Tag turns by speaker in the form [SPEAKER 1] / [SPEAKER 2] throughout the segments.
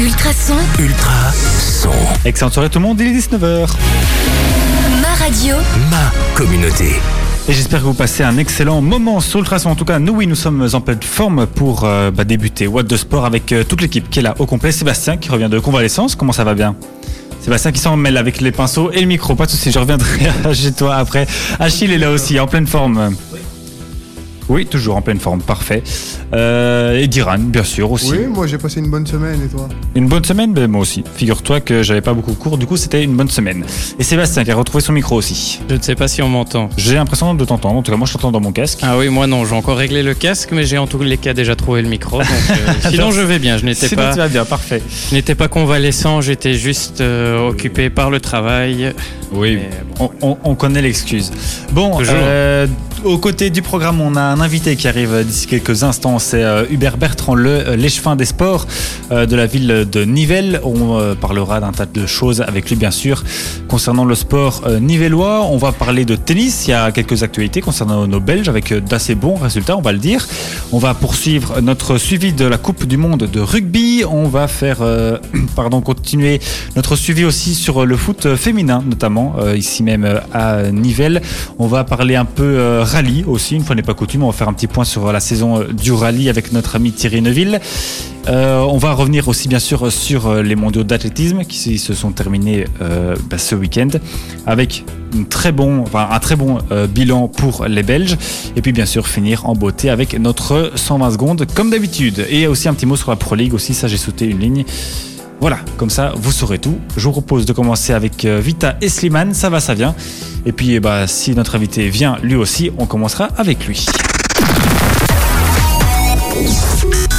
[SPEAKER 1] Ultrason,
[SPEAKER 2] Ultra son.
[SPEAKER 3] Excellente soirée tout le monde, il est 19h.
[SPEAKER 1] ma radio,
[SPEAKER 2] Ma communauté.
[SPEAKER 3] Et j'espère que vous passez un excellent moment sur Ultrason. En tout cas, nous, oui, nous sommes en pleine forme pour euh, bah, débuter What de Sport avec euh, toute l'équipe qui est là au complet. Sébastien qui revient de convalescence. Comment ça va bien? Sébastien qui s'en mêle avec les pinceaux et le micro. Pas de soucis, je reviendrai chez toi après. Achille est là aussi, en pleine forme. Oui, toujours en pleine forme, parfait. Euh, et Diran, bien sûr, aussi.
[SPEAKER 4] Oui, moi j'ai passé une bonne semaine et toi?
[SPEAKER 3] Une bonne semaine, ben, moi aussi. Figure-toi que j'avais pas beaucoup de cours, du coup c'était une bonne semaine. Et Sébastien qui a retrouvé son micro aussi.
[SPEAKER 5] Je ne sais pas si on m'entend.
[SPEAKER 3] J'ai l'impression de t'entendre, en tout cas moi je t'entends dans mon casque.
[SPEAKER 5] Ah oui, moi non, j'ai encore réglé le casque, mais j'ai en tous les cas déjà trouvé le micro. donc, euh, sinon, je vais bien. Je n'étais
[SPEAKER 3] Sinon
[SPEAKER 5] pas,
[SPEAKER 3] tu vas bien, parfait.
[SPEAKER 5] je n'étais pas convalescent, j'étais juste euh, occupé par le travail.
[SPEAKER 3] Oui,
[SPEAKER 5] Mais bon.
[SPEAKER 3] on, on- on connaît l'excuse. Bon, euh, aux côtés du programme, on a un invité qui arrive d'ici quelques instants. C'est euh, Hubert Bertrand, euh, l'échevin des sports euh, de la ville de Nivelles. On parlera d'un tas de choses avec lui, bien sûr, concernant le sport nivellois. On va parler de tennis. Il y a quelques actualités concernant nos Belges avec d'assez bons résultats, on va le dire. On va poursuivre notre suivi de la Coupe du Monde de rugby. On va faire, pardon, continuer notre suivi aussi sur le foot féminin, notamment ici même à Nivelles. On va parler un peu rallye aussi, une fois n'est pas coutume. Va faire un petit point sur la saison euh, du rallye avec notre ami Thierry Neuville. Euh, on va revenir aussi bien sûr sur euh, les mondiaux d'athlétisme qui se sont terminés euh, bah, ce week-end avec une très bon, enfin, un très bon euh, bilan pour les Belges. Et puis bien sûr finir en beauté avec notre 120 secondes comme d'habitude. Et aussi un petit mot sur la Pro League aussi, ça j'ai sauté une ligne. Voilà, comme ça vous saurez tout. Je vous propose de commencer avec euh, Vita et ça va, ça vient. Et puis eh bah, si notre invité vient lui aussi, on commencera avec lui.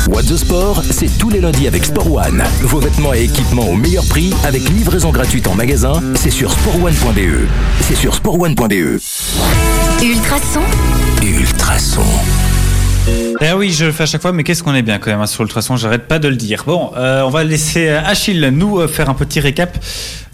[SPEAKER 2] What the Sport, c'est tous les lundis avec Sport One. Vos vêtements et équipements au meilleur prix avec livraison gratuite en magasin. C'est sur sportone.be. C'est sur sportone.be.
[SPEAKER 1] Ultrason,
[SPEAKER 2] Ultra
[SPEAKER 3] Eh oui, je le fais à chaque fois, mais qu'est-ce qu'on est bien quand même hein, sur Ultrason, j'arrête pas de le dire. Bon, euh, on va laisser euh, Achille nous euh, faire un petit récap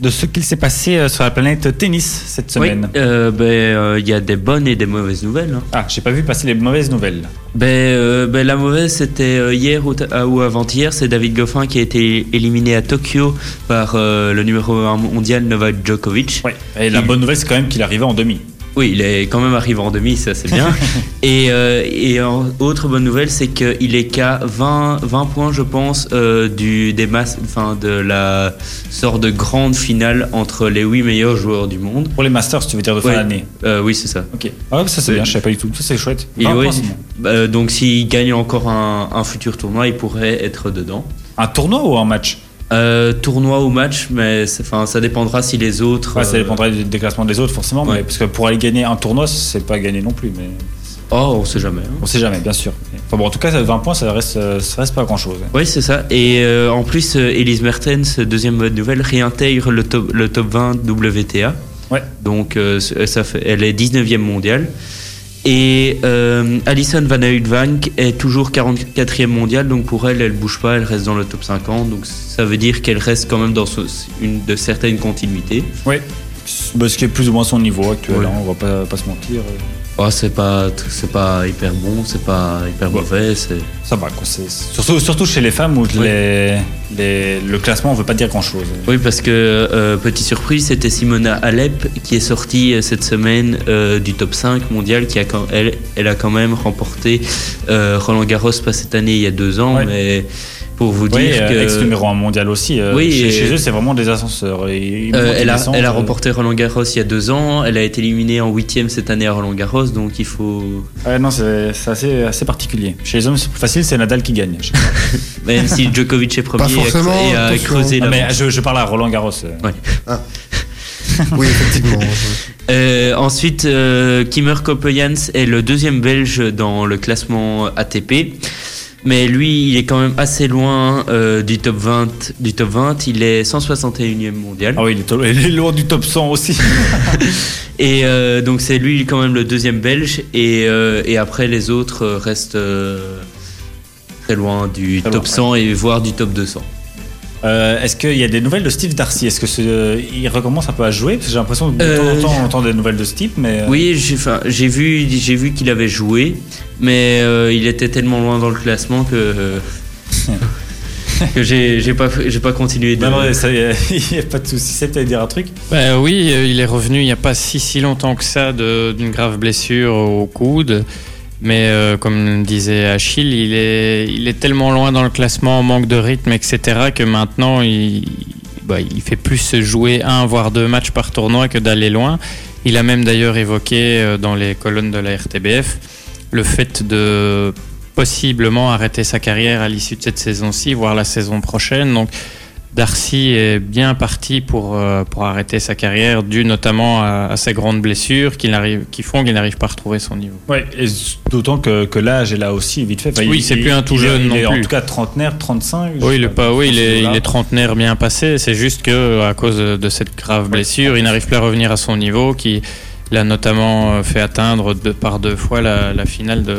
[SPEAKER 3] de ce qu'il s'est passé sur la planète tennis cette
[SPEAKER 6] Oui,
[SPEAKER 3] semaine.
[SPEAKER 6] euh, ben, euh, il y a des bonnes et des mauvaises nouvelles. hein.
[SPEAKER 3] Ah, j'ai pas vu passer les mauvaises nouvelles.
[SPEAKER 6] Ben, ben, la mauvaise, c'était hier ou, avant-hier, c'est David Goffin qui a été éliminé à Tokyo par le numéro 1 mondial Novak Djokovic.
[SPEAKER 3] Ouais. Et la bonne nouvelle, c'est quand même qu'il arrivait en demi.
[SPEAKER 6] Oui, il est quand même arrivé en demi, ça c'est bien. et euh, et en- autre bonne nouvelle, c'est qu'il est qu'à 20, 20 points, je pense, euh, du, des masses, enfin, de la sorte de grande finale entre les 8 meilleurs joueurs du monde.
[SPEAKER 3] Pour les Masters, tu veux dire de fin
[SPEAKER 6] Ouais.
[SPEAKER 3] d'année.
[SPEAKER 6] Euh, oui, c'est ça.
[SPEAKER 3] Ok. Ah, ça c'est bien, je savais pas du tout. Ça c'est chouette.
[SPEAKER 6] Et
[SPEAKER 3] 20
[SPEAKER 6] ouais, bah, donc s'il gagne encore un, un futur tournoi, il pourrait être dedans.
[SPEAKER 3] Un tournoi ou un match?
[SPEAKER 6] Euh, tournoi ou match, mais enfin, ça dépendra si les autres.
[SPEAKER 3] Ouais, Ça
[SPEAKER 6] euh,
[SPEAKER 3] dépendra du déclassement des autres, forcément.
[SPEAKER 6] Ouais.
[SPEAKER 3] Mais, parce que pour aller gagner un tournoi, c'est pas gagner non plus. Mais
[SPEAKER 6] Oh, on sait jamais. hein.
[SPEAKER 3] on sait jamais, bien sûr. Enfin bon, en tout cas, 20 points, ça reste, euh, ça reste pas grand chose.
[SPEAKER 6] Oui, c'est ça. Et euh, en plus, Elise Mertens, deuxième bonne nouvelle, réintègre le top, le top 20 WTA.
[SPEAKER 3] Ouais.
[SPEAKER 6] Donc, euh, ça fait, elle est 19e mondiale. Et euh, Alison Van Uytvanck est toujours 44e mondiale, donc pour elle, elle bouge pas, elle reste dans le top 50. Donc ça veut dire qu'elle reste quand même dans ce- une de certaines continuités.
[SPEAKER 3] Oui. Ce qui est plus ou moins son niveau actuel,
[SPEAKER 6] Ouais.
[SPEAKER 3] hein, on va pas, pas se mentir.
[SPEAKER 6] Oh, c'est pas, c'est pas hyper bon, c'est pas hyper mauvais. C'est...
[SPEAKER 3] Ça va, quoi. c'est- Surtout, surtout chez les femmes où les, les- le classement ne veut pas dire grand chose.
[SPEAKER 6] Oui, parce que, euh, petite surprise, c'était Simona Alep qui est sortie euh, cette semaine euh, du top 5 mondial. Qui a, quand- elle, elle a quand même remporté euh, Roland Garros, pas cette année, il y a deux ans,
[SPEAKER 3] Ouais.
[SPEAKER 6] mais pour vous
[SPEAKER 3] Oui,
[SPEAKER 6] dire
[SPEAKER 3] euh,
[SPEAKER 6] que.
[SPEAKER 3] ex-numéro 1 mondial aussi. euh,
[SPEAKER 6] Oui,
[SPEAKER 3] chez,
[SPEAKER 6] et-
[SPEAKER 3] chez eux, c'est vraiment des ascenseurs. Et
[SPEAKER 6] euh, elle, a, elle a
[SPEAKER 3] euh,
[SPEAKER 6] remporté Roland Garros il y a deux ans, elle a été éliminée en huitième cette année à Roland Garros, donc il faut.
[SPEAKER 3] Ouais, non, c'est c'est assez, assez particulier. Chez les hommes, c'est plus facile, c'est Nadal qui gagne.
[SPEAKER 6] Même si Djokovic est premier et a creusé
[SPEAKER 3] Ah,
[SPEAKER 6] la.
[SPEAKER 3] mais je, je parle à Roland Garros. euh.
[SPEAKER 4] Oui, effectivement.
[SPEAKER 6] Euh, ensuite, euh, Kimmer Koppejans est le deuxième belge dans le classement ATP. Mais lui, il est quand même assez loin euh, du, top 20, du top 20. Il est 161e mondial.
[SPEAKER 3] Ah oui, il est, to- il est loin du top 100 aussi.
[SPEAKER 6] Et euh, donc, c'est lui quand même le deuxième belge. Et, euh, et après, les autres restent très loin du
[SPEAKER 3] Très
[SPEAKER 6] top
[SPEAKER 3] loin,
[SPEAKER 6] 100 et voire du top 200.
[SPEAKER 3] Euh, Est-ce qu'il y a des nouvelles de Steve Darcy? Est-ce que ce- il recommence un peu à jouer? Parce que j'ai l'impression que de temps en
[SPEAKER 6] Euh,
[SPEAKER 3] temps on entend des nouvelles de ce type, mais. euh,
[SPEAKER 6] Oui, j'ai enfin, vu, j'ai vu qu'il avait joué, mais euh, il était tellement loin dans le classement que. euh, que j'ai pas j'ai pas continué de.
[SPEAKER 3] Non, non, ça, il n'y a pas de souci. C'est dire un truc
[SPEAKER 5] Bah oui, euh, il est revenu il n'y a pas si si longtemps que ça d'une grave blessure au coude. Mais euh, comme disait Achille, il est, tellement loin dans le classement, manque de rythme, etc., que maintenant il, bah, il fait plus jouer un voire deux matchs par tournoi que d'aller loin. Il a même d'ailleurs évoqué euh, dans les colonnes de la RTBF le fait de possiblement arrêter sa carrière à l'issue de cette saison-ci, voire la saison prochaine. Donc Darcy est bien parti pour, euh, pour arrêter sa carrière, dû notamment à, à ses grandes blessures qui, qui font qu'il n'arrive pas à retrouver son niveau.
[SPEAKER 3] Oui, et d'autant que, que l'âge est là aussi, vite fait. Enfin,
[SPEAKER 5] Oui, c'est plus un tout
[SPEAKER 3] il
[SPEAKER 5] jeune
[SPEAKER 3] il
[SPEAKER 5] non
[SPEAKER 3] est
[SPEAKER 5] plus.
[SPEAKER 3] En tout cas, trentenaire, 35. je
[SPEAKER 5] Oui, il est, pas, oui, il est,
[SPEAKER 3] Là.
[SPEAKER 5] il est trentenaire bien passé. C'est juste que à cause de, cette grave blessure, il n'arrive plus à revenir à son niveau, qui l'a notamment euh, fait atteindre de, par deux fois la, la finale de,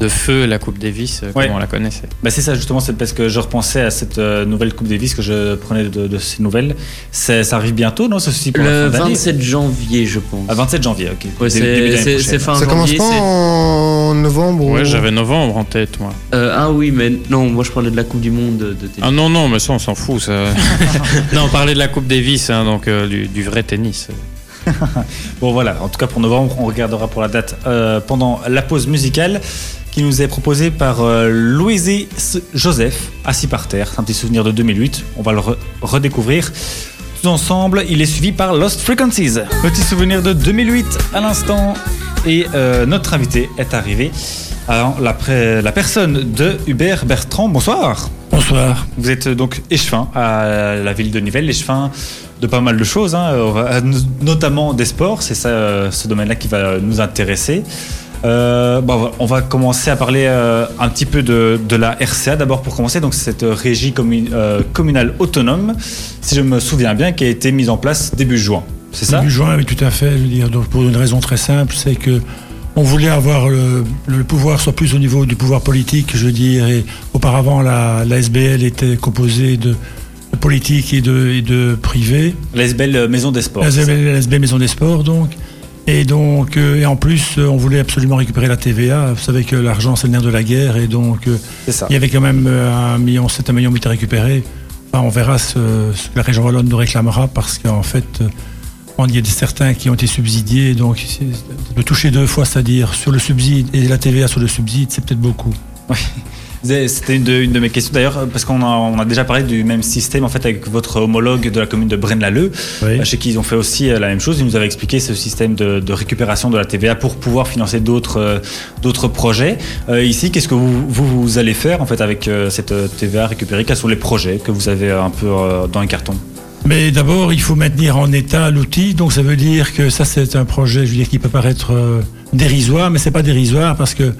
[SPEAKER 5] de feu, la Coupe Davis, euh,
[SPEAKER 3] Ouais.
[SPEAKER 5] comme on la connaissait.
[SPEAKER 3] Bah, c'est ça, justement, c'est parce que je repensais à cette euh, nouvelle Coupe Davis que je prenais de, de ces nouvelles. Ça arrive bientôt, non Ceci pour la
[SPEAKER 6] Le
[SPEAKER 3] fin d'année
[SPEAKER 6] 27 janvier, je pense.
[SPEAKER 3] À 27 janvier, ok.
[SPEAKER 6] Ouais, c'est
[SPEAKER 3] d'année
[SPEAKER 6] c'est-
[SPEAKER 3] prochaine.
[SPEAKER 6] c'est fin
[SPEAKER 4] Ça commence
[SPEAKER 6] janvier.
[SPEAKER 4] pas
[SPEAKER 6] c'est-
[SPEAKER 4] en novembre ou-
[SPEAKER 5] Ouais, j'avais novembre en tête, moi.
[SPEAKER 6] Euh, ah oui, mais non, moi je parlais de la Coupe du Monde de, de tennis.
[SPEAKER 5] Ah non, non, mais ça, on s'en fout. Ça. non, on parlait de la Coupe Davis, hein, donc euh, du, du vrai tennis.
[SPEAKER 3] Bon voilà, en tout cas pour novembre, on regardera pour la date euh, pendant la pause musicale qui nous est proposée par euh, Joseph, assis par terre. C'est un petit souvenir de 2008, on va le re- redécouvrir. Tous ensemble, il est suivi par Lost Frequencies. Petit souvenir de 2008 à l'instant. Et euh, notre invité est arrivé. Alors, la, personne de Hubert Bertrand, bonsoir.
[SPEAKER 7] Bonsoir.
[SPEAKER 3] Vous êtes euh, donc échevin à la ville de Nivelles, échevin de pas mal de choses, hein, euh, notamment des sports. C'est ça, ce domaine-là qui va nous intéresser. Euh, bon, on va commencer à parler euh, un petit peu de, de la RCA d'abord pour commencer. Donc cette régie commun- euh, communale autonome, si je me souviens bien, qui a été mise en place début juin. C'est ça?
[SPEAKER 7] Début juin, oui, tout à fait. Je veux dire, donc pour une raison très simple, c'est que on voulait avoir le, le pouvoir soit plus au niveau du pouvoir politique, je veux dire. Et auparavant, la, la SBL était composée de, politique et de, et de privé.
[SPEAKER 3] La SBL Maison des Sports.
[SPEAKER 7] La SBL, la SBL Maison des Sports, donc. Et donc, euh, et en plus, euh, on voulait absolument récupérer la TVA. Vous savez que l'argent, c'est le nerf de la guerre, et donc euh,
[SPEAKER 3] C'est ça.
[SPEAKER 7] il y avait quand même euh, un million, sept, un million huit à récupérer. Enfin, on verra ce, ce que la région wallonne nous réclamera parce qu'en fait, euh, on- il y a des- certains qui ont été subsidiés, donc c'est- de toucher deux fois, c'est-à-dire sur le subside et la TVA sur le subside, c'est peut-être beaucoup.
[SPEAKER 3] C'était une de, une de mes questions d'ailleurs, parce qu'on a, on a déjà parlé du même système en fait avec votre homologue de la commune de Braine-l'Alleud.
[SPEAKER 7] Oui.
[SPEAKER 3] Euh, Chez qui ils ont fait aussi euh, la même chose. Ils nous avaient expliqué ce système de, de récupération de la TVA pour pouvoir financer d'autres euh, d'autres projets. Euh, ici, qu'est-ce que vous, vous, vous allez faire en fait avec cette TVA récupérée? Quels sont les projets que vous avez un peu dans les cartons?
[SPEAKER 7] Mais d'abord, il faut maintenir en état l'outil. Donc ça veut dire que ça, c'est un projet, je veux dire, qui peut paraître euh, dérisoire, mais c'est pas dérisoire parce que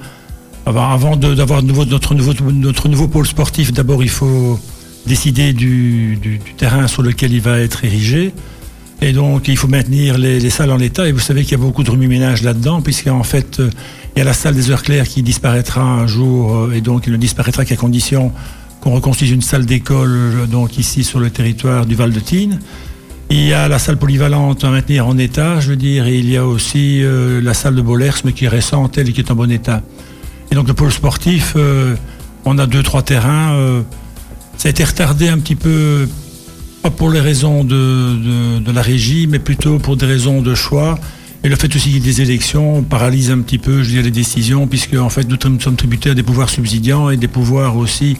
[SPEAKER 7] avant avant de- d'avoir notre, nouveau, notre nouveau pôle sportif, d'abord, il faut décider du, terrain sur lequel il va être érigé. Et donc, il faut maintenir les, les salles en état. Et vous savez qu'il y a beaucoup de remue-ménage là-dedans, puisqu'en fait, euh, il y a la salle des heures claires qui disparaîtra un jour, euh, et donc il ne disparaîtra qu'à condition qu'on reconstruise une salle d'école, euh, donc ici sur le territoire du Val de Tine. Il y a la salle polyvalente à maintenir en état, je veux dire, et il y a aussi la salle de Bollers, mais qui est récente, et qui est en bon état. Et donc le pôle sportif, euh, on a deux, trois terrains. euh, ça a été retardé un petit peu, pas pour les raisons de, la régie, mais plutôt pour des raisons de choix. Et le fait aussi qu'il y ait des élections paralyse un petit peu, les décisions, puisque en fait nous sommes- tributaires des pouvoirs subsidiants et des pouvoirs aussi,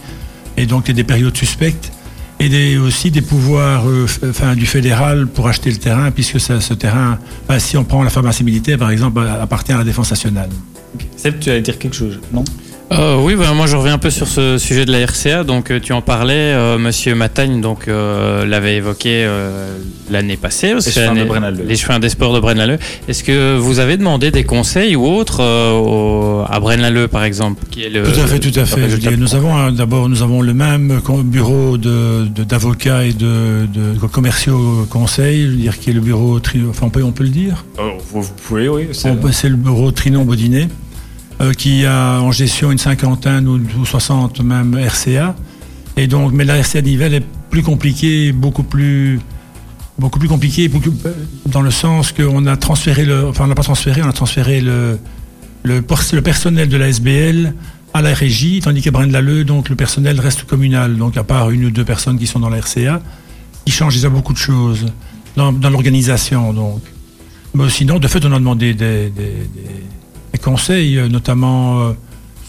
[SPEAKER 7] et donc des périodes suspectes, et aussi des pouvoirs euh, du fédéral pour acheter le terrain, puisque ce terrain, si on prend la pharmacie militaire par exemple, appartient à la défense nationale.
[SPEAKER 3] Seb, tu allais dire quelque chose Non?
[SPEAKER 5] Euh, oui, bah, moi je reviens un peu sur ce sujet de la RCA. Donc euh, tu en parlais, euh, Monsieur Matagne donc euh, l'avait évoqué euh, l'année passée. parce
[SPEAKER 3] Les
[SPEAKER 5] que
[SPEAKER 3] chevins de.
[SPEAKER 5] Les des sports de Braine-l'Alleud. Est-ce que vous avez demandé des conseils ou autres euh, au- à Braine-l'Alleud par exemple, qui est le
[SPEAKER 7] Tout à fait, tout à fait. Je nous avons d'abord, nous avons le même bureau de de- d'avocats et de, de commerciaux conseils, je veux dire, qui est le bureau, tri- enfin on peut, on peut le dire?
[SPEAKER 3] vous, vous pouvez, oui. c'est-
[SPEAKER 7] le bureau Trinon Baudinet, qui a en gestion une cinquantaine ou, ou 60 même RCA. Et donc, mais la RCA Nivelles est plus compliquée, beaucoup plus, beaucoup plus compliquée, beaucoup- dans le sens qu'on a transféré le, enfin on n'a pas transféré, on a transféré le, le, le personnel de la SBL à la régie, tandis qu'à Braine-l'Alleud, donc le personnel reste communal. Donc à part une ou deux personnes qui sont dans la RCA, il change déjà beaucoup de choses dans, l'organisation. Donc. Mais sinon, de fait, on a demandé des- des conseils, euh, notamment euh,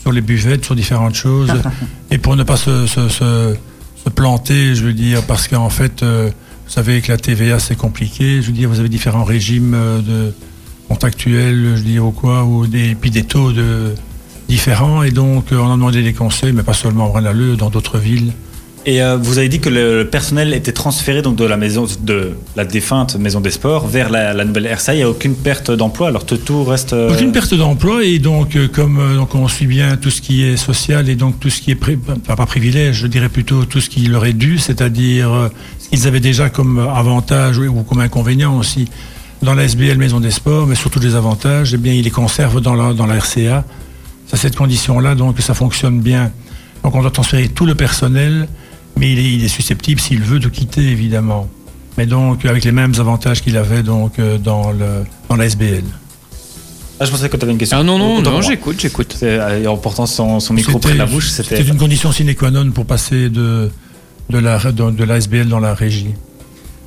[SPEAKER 7] sur les buvettes, sur différentes choses, et pour ne pas se, se- se- se planter, je veux dire, parce qu'en fait, euh, vous savez que la TVA c'est compliqué. Je veux dire, vous avez différents régimes de contractuels, je veux dire, ou quoi, ou des, puis des taux de différents, et donc on a demandé des conseils, mais pas seulement à Braine-l'Alleud, dans d'autres villes.
[SPEAKER 3] Et euh, vous avez dit que le personnel était transféré donc de la maison de la défunte maison des sports vers la, nouvelle RSA. Il n'y a aucune perte d'emploi, alors tout, reste. euh,
[SPEAKER 7] Aucune perte d'emploi et donc euh, comme donc on suit bien tout ce qui est social et donc tout ce qui est pas, privilège, je dirais plutôt tout ce qui leur est dû, c'est-à-dire ce qu'ils avaient déjà comme avantage ou, comme inconvénient aussi dans la SBL Maison des Sports, mais surtout des avantages, eh bien ils les conservent dans la dans la RCA. C'est cette condition-là donc que ça fonctionne bien. Donc on doit transférer tout le personnel, mais il est, il est susceptible s'il veut de quitter évidemment. Mais donc avec les mêmes avantages qu'il avait donc euh, dans le dans la SBL.
[SPEAKER 3] Ah, je pensais que tu avais une question.
[SPEAKER 5] Ah non, non, non, j'écoute, j'écoute.
[SPEAKER 3] Euh, En portant son, son micro près de la bouche, c'était.
[SPEAKER 7] C'était une condition sine qua non pour passer de, de, la, de, de la SBL dans la régie.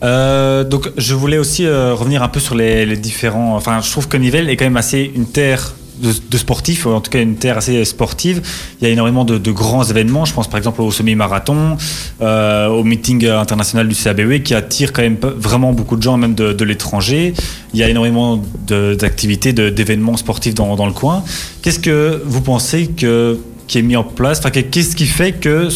[SPEAKER 3] Euh, donc, je voulais aussi euh, revenir un peu sur les, les différents. Enfin, je trouve que Nivelles est quand même assez une terre de, de sportifs, en tout cas une terre assez sportive. Il y a énormément de, grands événements. Je pense par exemple au semi-marathon, euh, au meeting international du CABE qui attire quand même vraiment beaucoup de gens, même de, l'étranger. Il y a énormément d'activités, d'événements sportifs dans le coin. Qu'est-ce que vous pensez que qui est mis en place Enfin, qu'est-ce qui fait que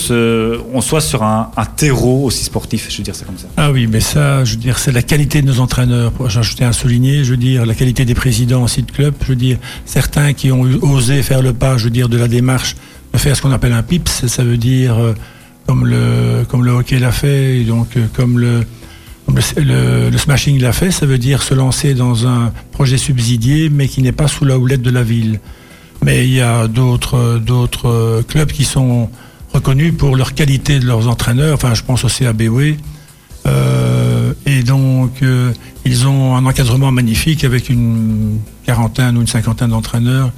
[SPEAKER 3] on soit sur un, terreau aussi sportif Je veux dire ça comme ça?
[SPEAKER 7] Ah oui, mais ça, je veux dire, c'est la qualité de nos entraîneurs. Tiens à souligner, je veux dire, la qualité des présidents aussi de club. Je veux dire, certains qui ont osé faire le pas, je veux dire, de la démarche de faire ce qu'on appelle un PIPS, ça veut dire euh, comme le comme le hockey l'a fait, donc euh, comme le- le smashing l'a fait, ça veut dire se lancer dans un projet subsidié, mais qui n'est pas sous la houlette de la ville. Mais il y a d'autres euh, clubs qui sont reconnus pour leur qualité de leurs entraîneurs. Enfin, je pense au CABW. Euh, et donc, euh, ils ont un encadrement magnifique avec une quarantaine ou une cinquantaine d'entraîneurs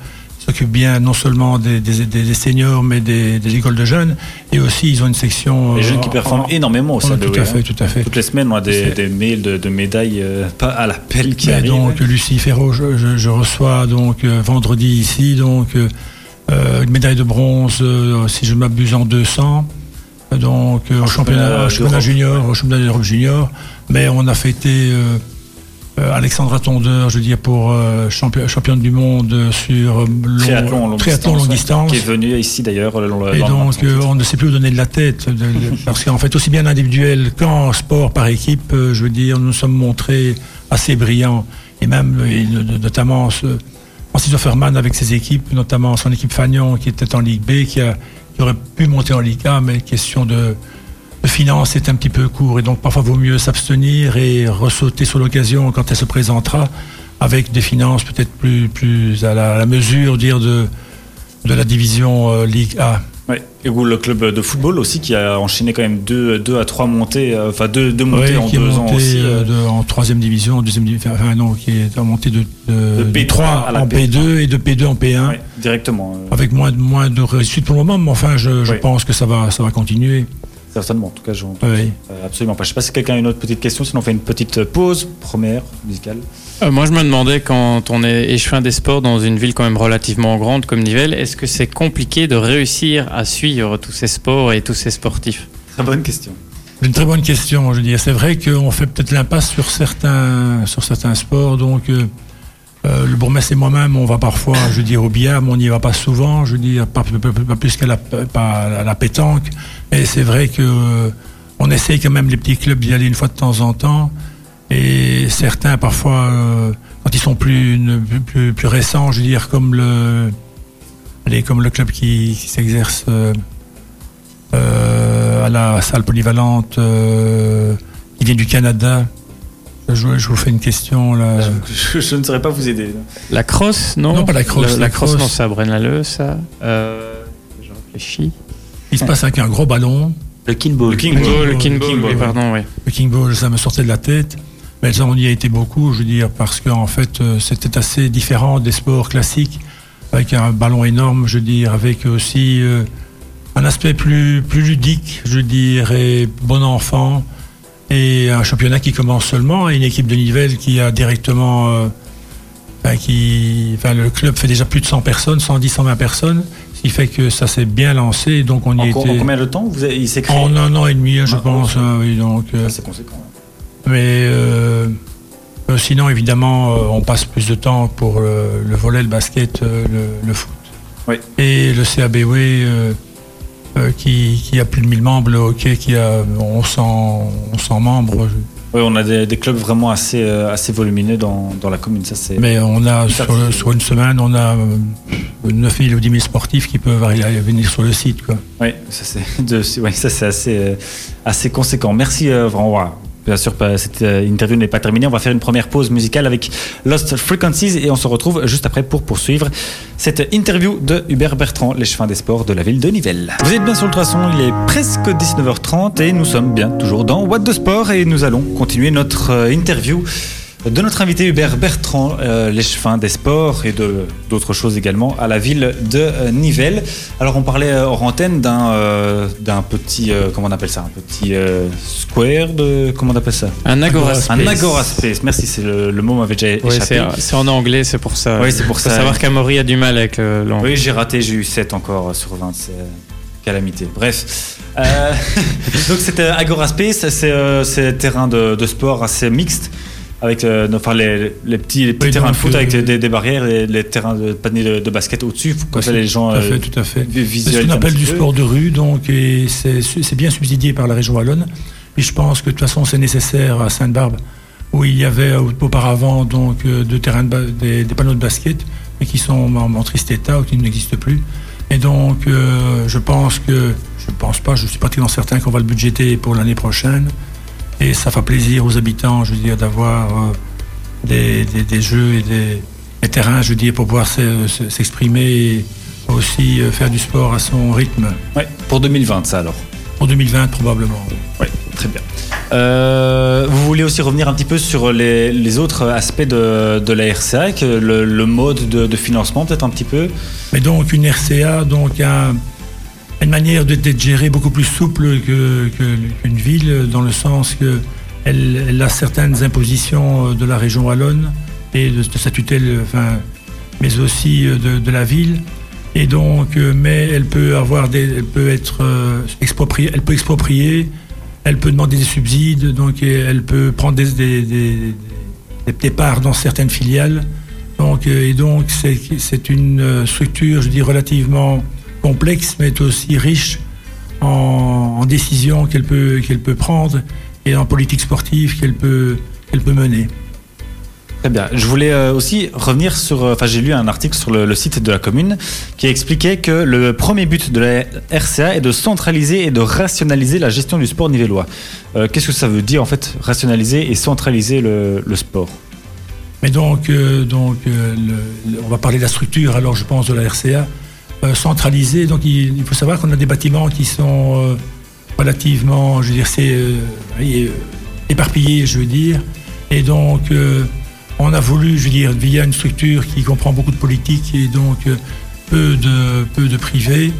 [SPEAKER 7] s'occupent bien non seulement des, des- seniors, mais des, des écoles de jeunes. Et aussi, ils ont une section...
[SPEAKER 3] Les jeunes
[SPEAKER 7] euh,
[SPEAKER 3] qui performent
[SPEAKER 7] en-
[SPEAKER 3] énormément au
[SPEAKER 7] tout
[SPEAKER 3] CABE.
[SPEAKER 7] à
[SPEAKER 3] hein.
[SPEAKER 7] fait, tout à fait.
[SPEAKER 3] Toutes les semaines, on a des, mails de, de médailles euh, pas à l'appel qui
[SPEAKER 7] Mais
[SPEAKER 3] arrivent.
[SPEAKER 7] donc Lucie Ferraud, je, je- je reçois donc euh, vendredi ici donc euh, euh, une médaille de bronze, euh, si je m'abuse en 200, euh, donc euh, au championnat,
[SPEAKER 3] championnat
[SPEAKER 7] au championnat
[SPEAKER 3] d'Europe.
[SPEAKER 7] junior, au championnat d'Europe junior. Mais on a fêté euh, euh, Alexandra Tondeur, je veux dire pour euh, champion- championne du monde sur euh, long,
[SPEAKER 3] triathlon longue
[SPEAKER 7] triathlon
[SPEAKER 3] distance,
[SPEAKER 7] longue distance.
[SPEAKER 3] qui est venu ici d'ailleurs le long-
[SPEAKER 7] Et donc, euh, on ne sait plus où donner de la tête. de- parce qu'en fait, aussi bien individuel qu'en sport par équipe, euh, je veux dire, nous nous sommes montrés assez brillants. Et même, euh, et no- notamment, Francis Offerman avec ses équipes, notamment son équipe Fagnon qui était en Ligue B, qui, a, qui aurait pu monter en Ligue A, mais question de, de finances est un petit peu court. Et donc, parfois, vaut mieux s'abstenir et ressauter sur l'occasion quand elle se présentera avec des finances peut-être plus, plus à la, à la mesure, dire, de, de la division euh, Ligue A.
[SPEAKER 3] Ouais. Et ou le club de football aussi qui a enchaîné quand même deux, deux à trois montées, euh, enfin deux, deux montées en
[SPEAKER 7] qui est
[SPEAKER 3] deux ans
[SPEAKER 7] monté
[SPEAKER 3] aussi.
[SPEAKER 7] euh, de- en troisième division, en deuxième division, enfin non, qui est monté de, de,
[SPEAKER 3] De
[SPEAKER 7] de
[SPEAKER 3] P3
[SPEAKER 7] 3
[SPEAKER 3] à la
[SPEAKER 7] en
[SPEAKER 3] P3.
[SPEAKER 7] P2 et de P2 en P1,
[SPEAKER 3] ouais, directement.
[SPEAKER 7] avec moins de, moins de réussite pour le moment, mais enfin, je, je pense que ça va, ça va continuer.
[SPEAKER 3] Certainement, en tout cas, je
[SPEAKER 7] Oui.
[SPEAKER 3] euh, absolument pas. Je sais pas si quelqu'un a une autre petite question, sinon on fait une petite pause première musicale.
[SPEAKER 5] Euh, moi, je me demandais, quand on est échevin des sports dans une ville quand même relativement grande comme Nivelles, est-ce que c'est compliqué de réussir à suivre tous ces sports et tous ces sportifs?
[SPEAKER 3] Très bonne question.
[SPEAKER 7] C'est une très bonne question, je veux dire. C'est vrai qu'on fait peut-être l'impasse sur certains, sur certains sports, donc euh, euh, le bourgmestre et moi-même, on va parfois, je veux dire, au billard, mais on n'y va pas souvent, je veux dire, pas, pas- pas- pas plus qu'à la, pas à la pétanque. Et c'est vrai que euh, on essaye quand même les petits clubs d'y aller une fois de temps en temps. Et certains, parfois, euh, quand ils sont plus, une- plus, plus, plus récents, je veux dire, comme le, allez, comme le club qui, qui s'exerce euh, euh, à la salle polyvalente euh, qui vient du Canada. Je, je vous fais une question là.
[SPEAKER 3] Je, je ne saurais pas vous aider.
[SPEAKER 5] La crosse, non
[SPEAKER 7] Non, pas la crosse,
[SPEAKER 5] La,
[SPEAKER 7] la
[SPEAKER 5] crosse,
[SPEAKER 7] crosse.
[SPEAKER 5] non, c'est à Braine-l'Alleud, ça. Euh, je réfléchis.
[SPEAKER 7] Il se passe avec un gros ballon.
[SPEAKER 6] Le kinball.
[SPEAKER 3] Le king ball.
[SPEAKER 5] le oui,
[SPEAKER 3] ouais.
[SPEAKER 5] pardon, oui.
[SPEAKER 7] Le King Ball, ça me sortait de la tête. Mais ça, on y a été beaucoup, je veux dire, parce qu'en fait, euh, c'était assez différent des sports classiques. avec un ballon énorme, je veux dire, avec aussi euh, un aspect plus, plus ludique, je veux dire, et bon enfant, et un championnat qui commence seulement, et une équipe de Nivelles qui a directement, euh, enfin, qui, enfin, le club fait déjà plus de 100 personnes, 110, 120 personnes, qui fait que ça s'est bien lancé, donc on y
[SPEAKER 3] En,
[SPEAKER 7] était
[SPEAKER 3] combien de temps vous avez- il s'est créé
[SPEAKER 7] en un an et demi, hein, je pense, hein, oui, donc. euh,
[SPEAKER 3] Ah, C'est conséquent.
[SPEAKER 7] mais euh, euh, sinon, évidemment, on passe plus de temps pour le volet, le basket, le, le foot.
[SPEAKER 3] Oui.
[SPEAKER 7] Et le CABW, euh, euh, qui, qui a plus de 1000 membres, le hockey qui a 1100, 1100 membres.
[SPEAKER 3] Oui, on a des, des clubs vraiment assez, euh, assez volumineux dans, dans la commune. Ça, c'est.
[SPEAKER 7] Mais on a, sur, le-
[SPEAKER 3] c'est-
[SPEAKER 7] sur une semaine, on a euh, 9 000 ou 10 000 sportifs qui peuvent aller, venir sur le site. Quoi.
[SPEAKER 3] Oui, ça c'est de- ouais, ça, c'est assez, euh, assez conséquent. Merci euh. Bien sûr, cette euh, interview n'est pas terminée. On va faire une première pause musicale avec Lost Frequencies et on se retrouve juste après pour poursuivre cette interview de Hubert Bertrand, l'échevin des sports de la ville de Nivelles. Vous êtes bien sur le traçon, il est presque 19h30 et nous sommes bien toujours dans What de Sport et nous allons continuer notre euh, interview de notre invité Hubert Bertrand, euh, l'échevin des sports et de d'autres choses également à la ville de euh, Nivelles. Alors on parlait euh, hors antenne d'un euh, d'un petit euh, comment on appelle ça un petit square de comment on appelle ça?
[SPEAKER 5] Un agora space.
[SPEAKER 3] un agora space. Merci, c'est le, le mot m'avait déjà
[SPEAKER 5] Ouais,
[SPEAKER 3] échappé.
[SPEAKER 5] c'est c'est en anglais, c'est pour ça.
[SPEAKER 3] Oui, c'est pour
[SPEAKER 5] Faut
[SPEAKER 3] ça.
[SPEAKER 5] savoir qu'Amaury a du mal avec le l'anglais.
[SPEAKER 3] Oui, j'ai raté, j'ai eu 7 encore sur 20. C'est calamité. Bref. Donc, c'était Agora Space. C'est c'est un terrain de, de sport assez mixte. Avec euh, enfin, les, les petits, les petits
[SPEAKER 7] Oui,
[SPEAKER 3] terrains de foot
[SPEAKER 7] euh,
[SPEAKER 3] avec des, barrières et les terrains de panier de, de basket au-dessus. Comme ça, les gens
[SPEAKER 7] Tout à
[SPEAKER 3] euh,
[SPEAKER 7] fait, tout à fait.
[SPEAKER 3] vi-
[SPEAKER 7] C'est ce qu'on appelle du sport de rue, donc, et c'est c'est bien subsidié par la région wallonne. Et je pense que de toute façon, c'est nécessaire à Sainte-Barbe, où il y avait euh, auparavant donc deux terrains de des, des panneaux de basket, mais qui sont en, en triste état ou qui n'existent plus. Et donc, euh, je pense que, je pense pas, je suis pratiquement certain qu'on va le budgéter pour l'année prochaine. Et ça fait plaisir aux habitants, je veux dire, d'avoir euh, des, des- des jeux et des, des terrains, je veux dire, pour pouvoir se- se- s'exprimer et aussi euh, faire du sport à son rythme.
[SPEAKER 3] Ouais, pour 2020, ça alors.
[SPEAKER 7] Pour 2020, probablement.
[SPEAKER 3] Oui, très bien. Euh, vous voulez aussi revenir un petit peu sur les, les autres aspects de, de la RCA, que le, le mode de, de financement peut-être un petit peu?
[SPEAKER 7] Mais donc, une RCA, donc, a une manière d'être gérée beaucoup plus souple qu'une ville, dans le sens que elle, a certaines impositions euh, de la région wallonne et de, sa tutelle, enfin, mais aussi euh, de, la ville. Et donc, euh, mais elle peut avoir des, elle peut être expropriée, elle peut exproprier, elle peut demander des subsides, donc elle peut prendre des, des, des, parts dans certaines filiales. Donc, et donc, c'est une structure, je dis, relativement complexe, mais aussi riche en, en décisions qu'elle peut, qu'elle peut prendre et en politique sportive qu'elle peut, qu'elle peut mener.
[SPEAKER 3] Très bien. Je voulais euh, aussi revenir sur. euh, Enfin, j'ai lu un article sur le, le site de la commune qui expliquait que le premier but de la RCA est de centraliser et de rationaliser la gestion du sport nivellois. Euh, Qu'est-ce que ça veut dire en fait, rationaliser et centraliser le, le sport?
[SPEAKER 7] Mais donc, euh, donc euh, le- on va parler de la structure, alors je pense, de la RCA. Euh, centralisée, donc il, faut savoir qu'on a des bâtiments qui sont euh, relativement, je veux dire, c'est euh, oui, éparpillés, je veux dire. Et donc, on a voulu, je veux dire, via une structure qui comprend beaucoup de politique et donc peu de, peu de privé,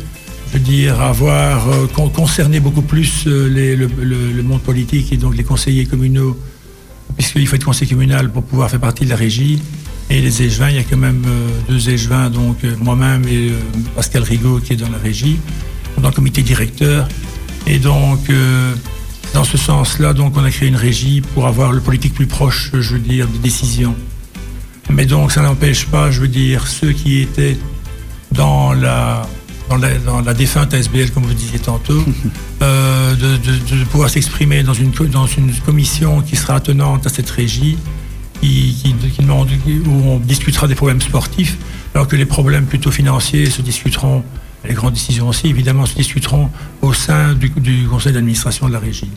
[SPEAKER 7] je veux dire, avoir con- concerné beaucoup plus le- le monde politique et donc les conseillers communaux puisqu'il faut être conseiller communal pour pouvoir faire partie de la régie. Et les échevins, il y a quand même euh, deux échevins, donc euh, moi-même et euh, Pascal Rigaud qui est dans la régie, dans le comité directeur. Et donc, dans ce sens-là, donc on a créé une régie pour avoir le politique plus proche, je veux dire, des décisions. Mais donc, ça n'empêche pas, je veux dire, ceux qui étaient dans la, dans la, dans la défunte ASBL, comme vous disiez tantôt, euh, de, de- de pouvoir s'exprimer dans une, dans une commission qui sera attenante à cette régie, où on discutera des problèmes sportifs, alors que les problèmes plutôt financiers se discuteront, les grandes décisions aussi, évidemment, se discuteront au sein du conseil d'administration de la régie.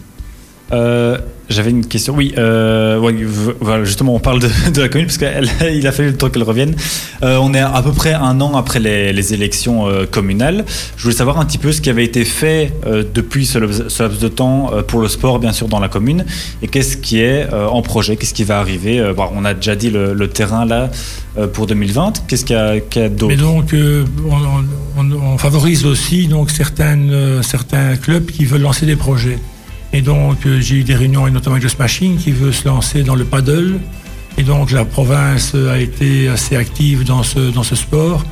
[SPEAKER 3] Euh, J'avais une question. Oui, euh, justement, on parle de, la commune parce qu'il a fallu le temps qu'elle revienne. Euh, on est à peu près un an après les, élections communales. Je voulais savoir un petit peu ce qui avait été fait depuis ce laps, de temps pour le sport, bien sûr, dans la commune, et qu'est-ce qui est en projet, qu'est-ce qui va arriver. Bon, on a déjà dit le, terrain là pour 2020. Qu'est-ce qu'il y a, d'autre?
[SPEAKER 7] Mais donc, on, favorise aussi donc certains clubs qui veulent lancer des projets. Et donc, euh, j'ai eu des réunions, et notamment avec le Smashing, qui veut se lancer dans le paddle. Et donc, la province a été assez active dans ce, dans ce sport.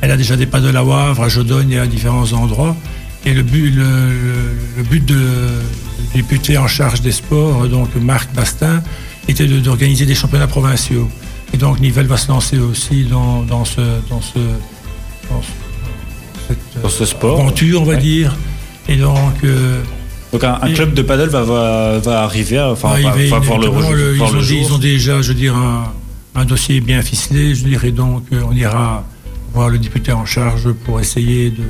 [SPEAKER 7] Elle a déjà des paddles à Wavre, à Jodogne et à différents endroits. Et le but, le, but de, du député en charge des sports, donc Marc Bastin, était de- d'organiser des championnats provinciaux. Et donc Nivelles va se lancer aussi dans, dans ce, dans ce, dans ce- cette
[SPEAKER 3] Dans ce sport.
[SPEAKER 7] aventure, on va
[SPEAKER 3] Ouais.
[SPEAKER 7] dire. Et donc, euh,
[SPEAKER 3] Donc un, club de paddle va, va, va arriver, enfin, va,
[SPEAKER 7] arriver
[SPEAKER 3] va voir le,
[SPEAKER 7] le-
[SPEAKER 3] voir
[SPEAKER 7] ils,
[SPEAKER 3] le
[SPEAKER 7] ont,
[SPEAKER 3] jour.
[SPEAKER 7] ils ont déjà, je dire, un, un dossier bien ficelé, je dirais donc, euh, on ira voir le député en charge pour essayer de,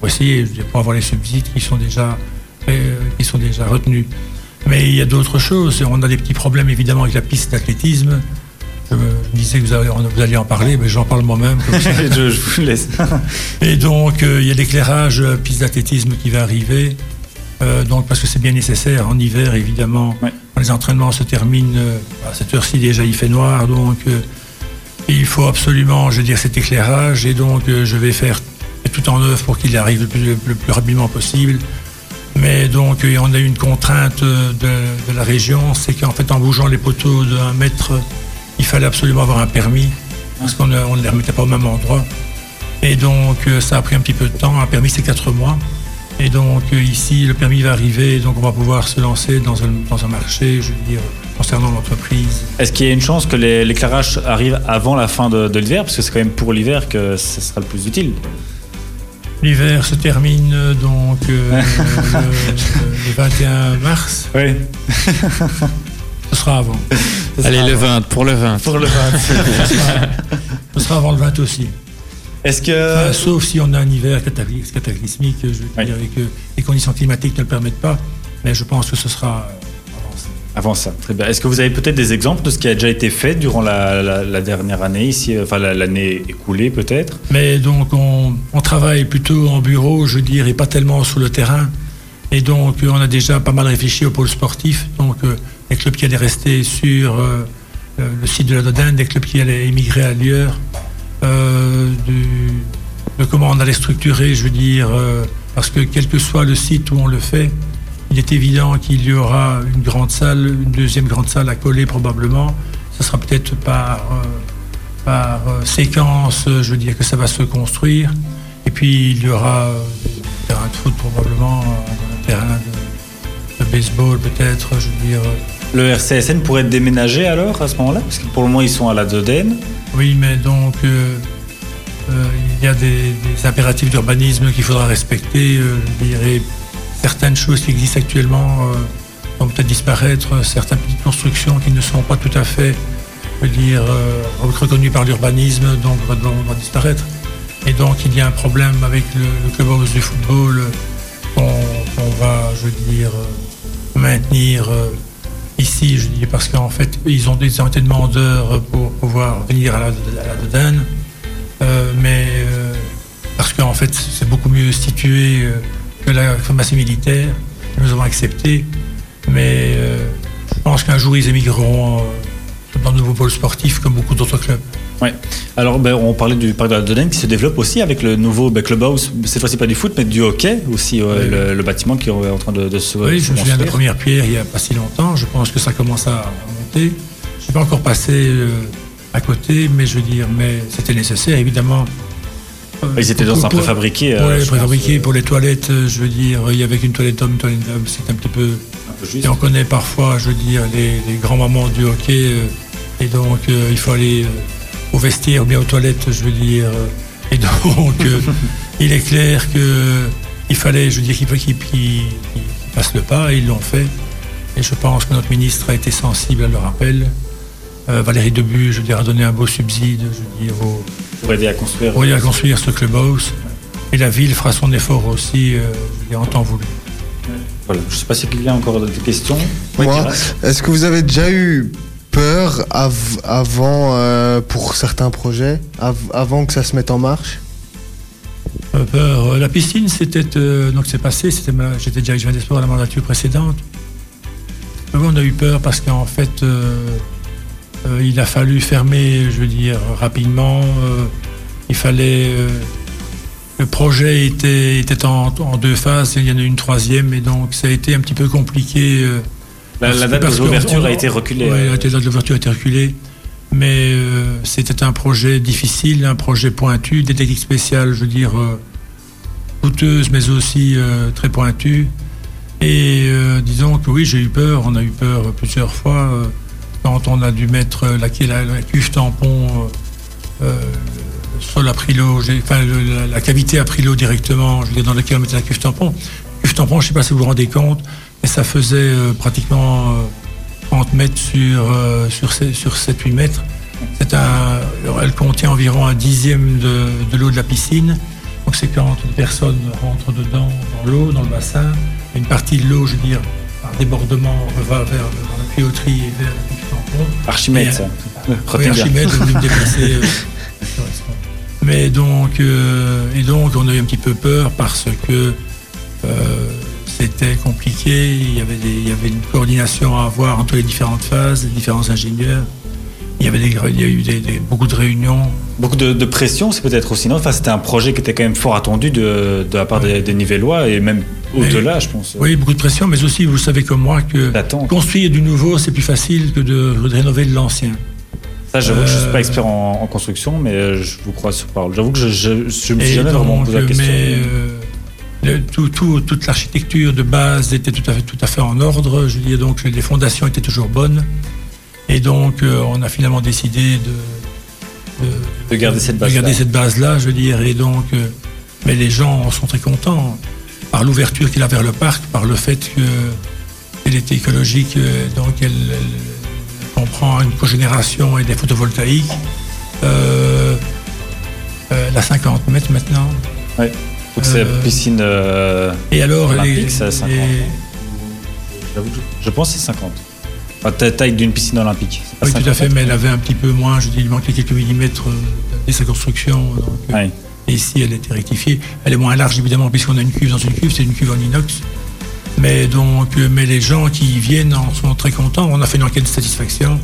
[SPEAKER 7] pour essayer, je pour avoir les subsides qui sont déjà, euh, qui sont déjà retenus. Mais il y a d'autres choses. On a des petits problèmes évidemment avec la piste d'athlétisme. Je me disais que vous, avez- vous alliez en parler, mais j'en parle moi-même.
[SPEAKER 3] je, je vous laisse.
[SPEAKER 7] Et donc, euh, il y a l'éclairage piste d'athlétisme qui va arriver. Euh, donc, parce que c'est bien nécessaire en hiver, évidemment.
[SPEAKER 3] Ouais.
[SPEAKER 7] Les entraînements se terminent, euh, à cette heure-ci déjà il fait noir, donc euh, il faut absolument, je veux dire, cet éclairage. Et donc, je vais faire tout en œuvre pour qu'il arrive le plus, le plus rapidement possible. Mais donc, on a une contrainte de, de la région, c'est qu'en fait, en bougeant les poteaux d'un mètre, il fallait absolument avoir un permis, parce qu'on ne on ne les remettait pas au même endroit. Et donc, ça a pris un petit peu de temps. Un permis, c'est 4 mois. Et donc, euh, ici, le permis va arriver. Donc, on va pouvoir se lancer dans un, dans un marché, je veux dire, concernant l'entreprise.
[SPEAKER 3] Est-ce qu'il y a une chance que l'éclairage arrive avant la fin de, de l'hiver? Parce que c'est quand même pour l'hiver que ce sera le plus utile.
[SPEAKER 7] L'hiver se termine euh, donc euh, le, le 21 mars.
[SPEAKER 3] Oui.
[SPEAKER 7] Ce sera avant.
[SPEAKER 5] Allez, le 20, pour le 20.
[SPEAKER 3] Pour le 20.
[SPEAKER 7] Ce sera avant le 20 aussi.
[SPEAKER 3] Est-ce que.
[SPEAKER 7] Enfin, sauf si on a un hiver cataclys- cataclysmique, je veux
[SPEAKER 3] Oui.
[SPEAKER 7] dire, et que les conditions climatiques ne le permettent pas. Mais je pense que ce sera euh.
[SPEAKER 3] Avant ça, très bien. Est-ce que vous avez peut-être des exemples de ce qui a déjà été fait durant la, la- la dernière année ici, enfin la- l'année écoulée peut-être?
[SPEAKER 7] Mais donc on, on travaille plutôt en bureau, je dirais, pas tellement sur le terrain. Et donc euh, on a déjà pas mal réfléchi au pôle sportif. Donc euh, les clubs qui allaient rester sur euh, euh, le site de la Dodane, des clubs qui allaient émigrer ailleurs, euh, de comment on allait structurer, je veux dire, euh, parce que quel que soit le site où on le fait, il est évident qu'il y aura une grande salle, une deuxième grande salle à coller probablement. Ce sera peut-être par, euh, par séquence, je veux dire que ça va se construire. Et puis il y aura des terrains de foot probablement, un terrain de, baseball peut-être, je veux dire.
[SPEAKER 3] Le RCSN pourrait être déménagé alors à ce moment-là? Parce que pour le moment ils sont à la Dodène.
[SPEAKER 7] Oui, mais donc euh, euh, il y a des, impératifs d'urbanisme qu'il faudra respecter. euh, certaines choses qui existent actuellement vont peut-être disparaître, certaines petites constructions qui ne sont pas tout à fait, reconnues par l'urbanisme, donc vont, disparaître. Et donc il y a un problème avec le, le du football qu'on va, je veux dire, maintenir. Ici, je dis, parce qu'en fait, ils ont des ont été demandeurs pour pouvoir venir à la, Dodane, Euh, mais euh, parce qu'en fait, c'est beaucoup mieux situé euh, que la pharmacie militaire. Nous avons accepté, mais je pense qu'un jour, ils émigreront dans de nouveaux pôles sportifs comme beaucoup d'autres clubs.
[SPEAKER 3] Ouais. Alors ben, on parlait du parc de la Dodène qui se développe aussi avec le nouveau ben, clubhouse, cette fois-ci pas du foot mais du hockey aussi,
[SPEAKER 7] Oui.
[SPEAKER 3] le, le bâtiment qui est en train de, de se
[SPEAKER 7] Oui, je me souviens de la première pierre il n'y a pas si longtemps. Je pense que ça commence à monter. Je suis pas encore passé euh, à côté, mais je veux dire, mais c'était nécessaire évidemment. Euh,
[SPEAKER 3] Ils étaient dans un préfabriqué.
[SPEAKER 7] Pour
[SPEAKER 3] euh,
[SPEAKER 7] les préfabriqués, pour les toilettes, je veux dire, il y avait une toilette homme, une toilette homme, c'est un petit peu.
[SPEAKER 3] un peu juste.
[SPEAKER 7] Et on connaît parfois, je veux dire, les, les grands-mamans du hockey, et donc il faut aller au vestiaire ou bien aux toilettes, je veux dire. euh, et donc, euh, il est clair que il fallait, je veux dire, qu'ils qu'ils- qu'ils passent le pas, et ils l'ont fait. Et je pense que notre ministre a été sensible à leur appel. Euh, Valérie Debu, je veux dire, a donné un beau subside, je veux dire, aux,
[SPEAKER 3] pour aider à construire.
[SPEAKER 7] pour y à construire ce clubhouse. Et la ville fera son effort aussi, euh, je veux dire, en temps voulu.
[SPEAKER 3] Voilà, je sais pas si quelqu'un a encore des questions. Oui,
[SPEAKER 4] est-ce que vous avez déjà eu peur av- avant, euh, pour certains projets, av- avant que ça se mette en marche?
[SPEAKER 7] Euh, peur. Euh, La piscine, c'était donc c'est passé. C'était j'étais directeur des sports à la mandature précédente. On a eu peur parce qu'en fait, il a fallu fermer, je veux dire, rapidement. il fallait. le projet était, était en, en deux phases. Il y en a une troisième, et donc ça a été un petit peu compliqué.
[SPEAKER 3] La, la date
[SPEAKER 7] on-
[SPEAKER 3] a été reculée.
[SPEAKER 7] Ouais,
[SPEAKER 3] euh,
[SPEAKER 7] la date de l'ouverture a été reculée. Mais euh, c'était un projet difficile, un projet pointu, des techniques spéciales, je veux dire, euh, coûteuses, mais aussi euh, très pointues. Et disons que oui, j'ai eu peur, on a eu peur plusieurs fois quand on a dû mettre la, la, la cuve tampon, le sol a pris l'eau, j'ai- enfin la, la cavité a pris l'eau directement, je veux dire, dans laquelle on mettait la cuve tampon. Cuve tampon, je ne sais pas si vous vous rendez compte, mais ça faisait euh, pratiquement euh, 30 mètres sur, euh, sur, ces- sur 7-8 mètres. C'est un, elle contient environ un dixième de, de l'eau de la piscine. Donc c'est quand une personne rentre dedans, dans l'eau, dans le bassin, une partie de l'eau, je veux dire, par débordement, va vers la tuyauterie et vers la.
[SPEAKER 3] Archimède,
[SPEAKER 7] Et,
[SPEAKER 3] ça.
[SPEAKER 7] Oui. Archimède venu me déplacer. euh, mais donc, euh, et donc, on a eu un petit peu peur parce que euh, c'était compliqué. Il y, avait des- il y avait une coordination à avoir entre les différentes phases, les différents ingénieurs. Il y, avait des, il y a eu des- des- beaucoup de réunions.
[SPEAKER 3] Beaucoup de, de pression, c'est peut-être aussi non? Enfin, c'était un projet qui était quand même fort attendu de, de la part des, des Nivellois et même au-delà, je pense.
[SPEAKER 7] Oui, beaucoup de pression, mais aussi, vous savez comme moi, que construire du nouveau, c'est plus facile que de, de rénover de l'ancien.
[SPEAKER 3] Ça, j'avoue que je suis
[SPEAKER 7] Euh,
[SPEAKER 3] pas expert en, en construction, mais euh, je vous crois sur parole. J'avoue que je, je, je me suis jamais vraiment posé la question.
[SPEAKER 7] Mais euh, le- tout, tout- toute l'architecture de base était tout à, fait, tout à fait en ordre. Je veux dire, donc les fondations étaient toujours bonnes. Et donc, euh, on a finalement décidé de,
[SPEAKER 3] De garder cette base.
[SPEAKER 7] base-là, je veux dire. Et donc, euh, mais les gens en sont très contents par l'ouverture qu'il a vers le parc, par le fait qu'elle était écologique, euh, donc elle, elle comprend une cogénération et des photovoltaïques. Euh, euh, elle a 50 mètres maintenant.
[SPEAKER 3] Donc c'est
[SPEAKER 7] euh,
[SPEAKER 3] piscine. euh,
[SPEAKER 7] Et alors,
[SPEAKER 3] Olympique,
[SPEAKER 7] les-
[SPEAKER 3] c'est à 50.
[SPEAKER 7] les-
[SPEAKER 3] j'avoue que je, je pense que c'est 50. Enfin, ta- taille d'une piscine olympique.
[SPEAKER 7] Oui, tout
[SPEAKER 3] 50
[SPEAKER 7] à fait, mais elle avait un petit peu moins, je dis, il manquait quelques millimètres euh, dès sa construction. donc. Et ici, elle a été rectifiée. Elle est moins large, évidemment, puisqu'on a une cuve dans une cuve, c'est une cuve en inox. Mais donc, mais les gens qui y viennent en sont très contents. On a fait une enquête de satisfaction,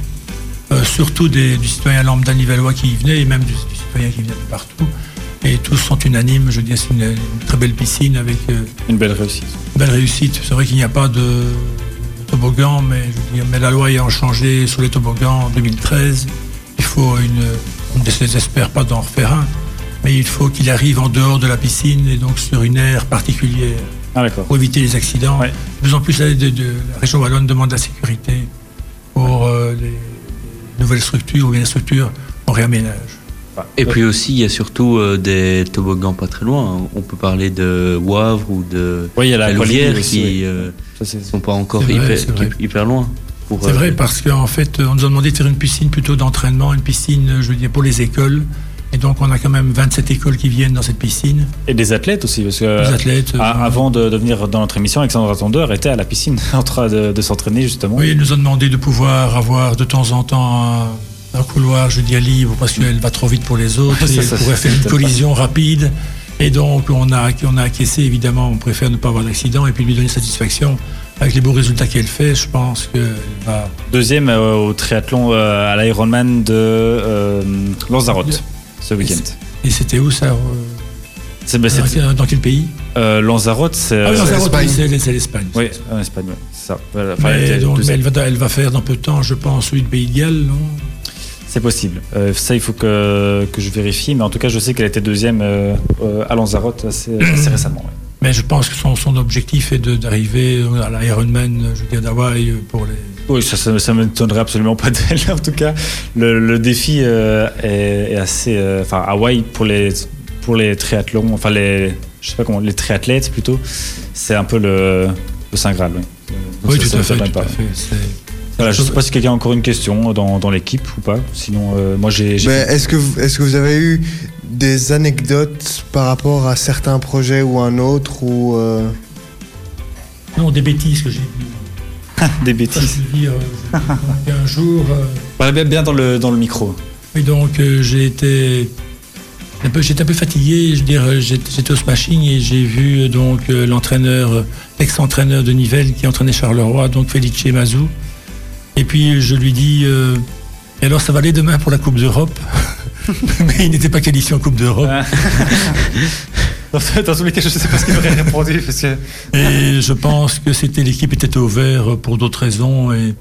[SPEAKER 7] euh, surtout des, du citoyen lambda nivellois qui y venait, et même du, du citoyen qui venait de partout. Et tous sont unanimes. Je veux dire, c'est une, une très belle piscine avec euh,
[SPEAKER 3] Une belle réussite.
[SPEAKER 7] une belle réussite. C'est vrai qu'il n'y a pas de, toboggan, mais, je la loi ayant changé sur les toboggans en 2013, il faut une. On ne désespère pas d'en refaire un, mais il faut qu'il arrive en dehors de la piscine et donc sur une aire particulière
[SPEAKER 3] Ah,
[SPEAKER 7] pour éviter les accidents.
[SPEAKER 3] Ouais.
[SPEAKER 7] De plus en plus, la, de- de- la région Wallonne demande la sécurité pour euh, les, les nouvelles structures ou bien les structures en réaménage.
[SPEAKER 6] Et puis aussi, il y a surtout euh, des toboggans pas très loin. hein. On peut parler de Wavre ou de
[SPEAKER 3] Oui, il y a la
[SPEAKER 6] la Louvière
[SPEAKER 3] aussi,
[SPEAKER 6] qui euh,
[SPEAKER 3] Ça, c'est-
[SPEAKER 6] sont pas encore
[SPEAKER 7] vrai,
[SPEAKER 6] hyper, loin.
[SPEAKER 7] C'est
[SPEAKER 6] euh,
[SPEAKER 7] vrai parce qu'en fait, on nous a demandé de faire une piscine plutôt d'entraînement, une piscine, je veux dire, pour les écoles. Et donc, on a quand même 27 écoles qui viennent dans cette piscine.
[SPEAKER 3] Et des athlètes aussi, parce que
[SPEAKER 7] Les athlètes. euh,
[SPEAKER 3] avant de, de venir dans notre émission, Alexandre Attendeur était à la piscine en train de, de s'entraîner justement.
[SPEAKER 7] Oui, elle nous a demandé de pouvoir avoir de temps en temps un, couloir, je dis, libre parce qu'elle va trop vite pour les autres.
[SPEAKER 3] Ouais, ça,
[SPEAKER 7] et
[SPEAKER 3] ça,
[SPEAKER 7] elle pourrait faire une collision rapide. Et donc, on a, on a acquiescé, évidemment, on préfère ne pas avoir d'accident et puis lui donner satisfaction. Avec les beaux résultats qu'elle fait, je pense qu'elle va.
[SPEAKER 3] Deuxième euh, au triathlon euh, à l'Ironman de euh, Lanzarote ce week-end.
[SPEAKER 7] Et c'était où ça euh,
[SPEAKER 3] C'est bah,
[SPEAKER 7] dans, dans quel pays
[SPEAKER 3] euh, Lanzarote, c'est
[SPEAKER 7] Ah oui,
[SPEAKER 4] l'Espagne.
[SPEAKER 7] oui, c'est c'est l'Espagne.
[SPEAKER 3] oui, en Espagne, ça. Enfin, elle
[SPEAKER 7] Mais, donc, elle, va, elle va faire dans peu de temps, je pense, celui de Pays de Galles, non?
[SPEAKER 3] C'est possible. Euh, ça, il faut que, que je vérifie, mais en tout cas, je sais qu'elle était deuxième euh, euh, à Lanzarote assez, assez récemment. ouais.
[SPEAKER 7] Mais je pense que son, son objectif est d'arriver à l'Ironman, je veux dire, d'Hawaï pour les.
[SPEAKER 3] Oui, ça, ça m'étonnerait absolument pas d'elle. En tout cas, le, le défi euh, est, est assez. Enfin, Hawaï pour les pour les triathlons, enfin les, je sais pas comment, les triathlètes plutôt, c'est un peu le, le saint graal. oui.
[SPEAKER 7] Tout à fait, tout à
[SPEAKER 3] pas.
[SPEAKER 7] fait.
[SPEAKER 3] Voilà, je sais pas si quelqu'un a encore une question dans, dans l'équipe ou pas. Sinon, euh, moi j'ai.
[SPEAKER 4] est-ce que, vous- est-ce que vous avez eu des anecdotes par rapport à certains projets ou un autre ou euh,
[SPEAKER 7] Non, des bêtises que j'ai dit.
[SPEAKER 3] Des bêtises.
[SPEAKER 7] dire, euh, un jour, euh,
[SPEAKER 3] Parlez bien, bien dans le, dans le micro.
[SPEAKER 7] oui, donc euh, j'ai été un peu, j'étais un peu fatigué. Je veux dire, euh, j'étais j'étais au smashing et j'ai vu euh, donc euh, l'entraîneur, euh, l'ex-entraîneur de Nivelles qui entraînait Charleroi, donc Felice Mazou. Et puis je lui dis, euh, et alors ça va aller demain pour la Coupe d'Europe. Mais il n'était pas qualifié en Coupe d'Europe.
[SPEAKER 3] Ah. Dans, tous les cas, je ne sais pas ce qu'il aurait répondu. Parce que...
[SPEAKER 7] Et je pense que c'était l'équipe était au vert pour d'autres raisons. Et,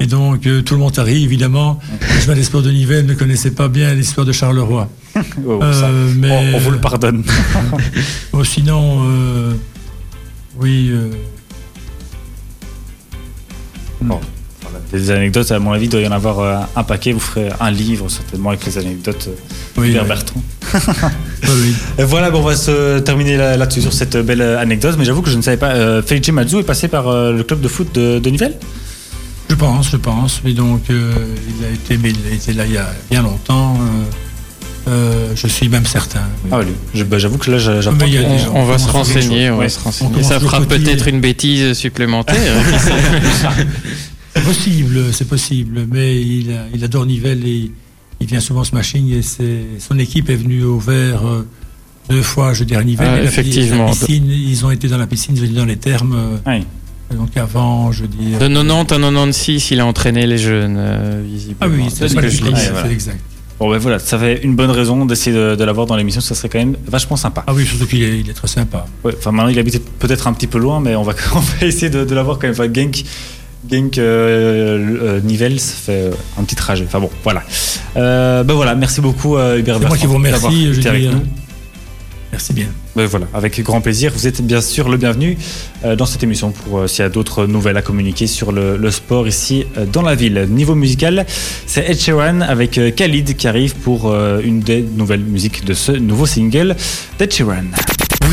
[SPEAKER 7] et donc euh, tout le monde arrive, évidemment. Le chemin des sports de Nivelles ne connaissait pas bien l'histoire de Charleroi.
[SPEAKER 3] Oh, ça,
[SPEAKER 7] Euh, mais
[SPEAKER 3] on, on vous le pardonne.
[SPEAKER 7] Oh, sinon, euh, oui.
[SPEAKER 3] Bon, voilà, des anecdotes, à mon avis, il doit y en avoir euh, un paquet. Vous ferez un livre, certainement, avec les anecdotes euh,
[SPEAKER 7] oui,
[SPEAKER 3] Bertrand.
[SPEAKER 7] oui,
[SPEAKER 3] voilà, bon, on va se terminer là- là-dessus sur cette belle euh, anecdote. Mais j'avoue que je ne savais pas. Euh, Felice Mazzu est passé par euh, le club de foot de, de Nivelles?
[SPEAKER 7] Je pense, je pense. Mais donc, euh, il, a été, mais il a été là il y a bien longtemps. euh, euh, je suis même certain. oui.
[SPEAKER 3] Ah oui, bah, j'avoue que là, j'a- j'apprends.
[SPEAKER 5] On, on va se renseigner, on
[SPEAKER 3] Ouais.
[SPEAKER 5] va se renseigner. Ça fera peut-être une bêtise supplémentaire.
[SPEAKER 7] C'est possible, c'est possible. Mais il, adore Nivelles et il vient souvent smashing. Et son équipe est venue au vert euh, deux fois, je dirais, Nivelles.
[SPEAKER 5] Ah, effectivement.
[SPEAKER 7] la piscine, ils ont été dans la piscine, ils ont été dans les termes. euh,
[SPEAKER 3] Oui.
[SPEAKER 7] Donc avant, je dis.
[SPEAKER 5] De 90 à 96, il a entraîné les jeunes, euh, visiblement.
[SPEAKER 7] Ah oui,
[SPEAKER 5] c'est ce que je lis.
[SPEAKER 3] Ouais,
[SPEAKER 7] c'est
[SPEAKER 3] voilà.
[SPEAKER 7] exact.
[SPEAKER 3] Bon, ben voilà, ça fait une bonne raison d'essayer de, de l'avoir dans l'émission. Ça serait quand même vachement sympa.
[SPEAKER 7] Ah oui, surtout qu'il est, il est très sympa.
[SPEAKER 3] Ouais, enfin, maintenant, il habite peut-être un petit peu loin, mais on va, on va essayer de, de l'avoir quand même. Enfin, Genk, Genk euh, euh, Nivelles, ça fait euh, un petit trajet. Enfin bon, voilà. Euh, ben voilà, merci beaucoup, euh, Hubert
[SPEAKER 7] C'est moi qui vous remercie.
[SPEAKER 3] été avec nous.
[SPEAKER 7] euh, Merci bien.
[SPEAKER 3] Ben voilà, avec grand plaisir. Vous êtes bien sûr le bienvenu euh, dans cette émission pour euh, s'il y a d'autres nouvelles à communiquer sur le, le sport ici euh, dans la ville. Niveau musical, c'est Ed Sheeran avec euh, Khalid qui arrive pour euh, une des nouvelles musiques de ce nouveau single d'Ed Sheeran.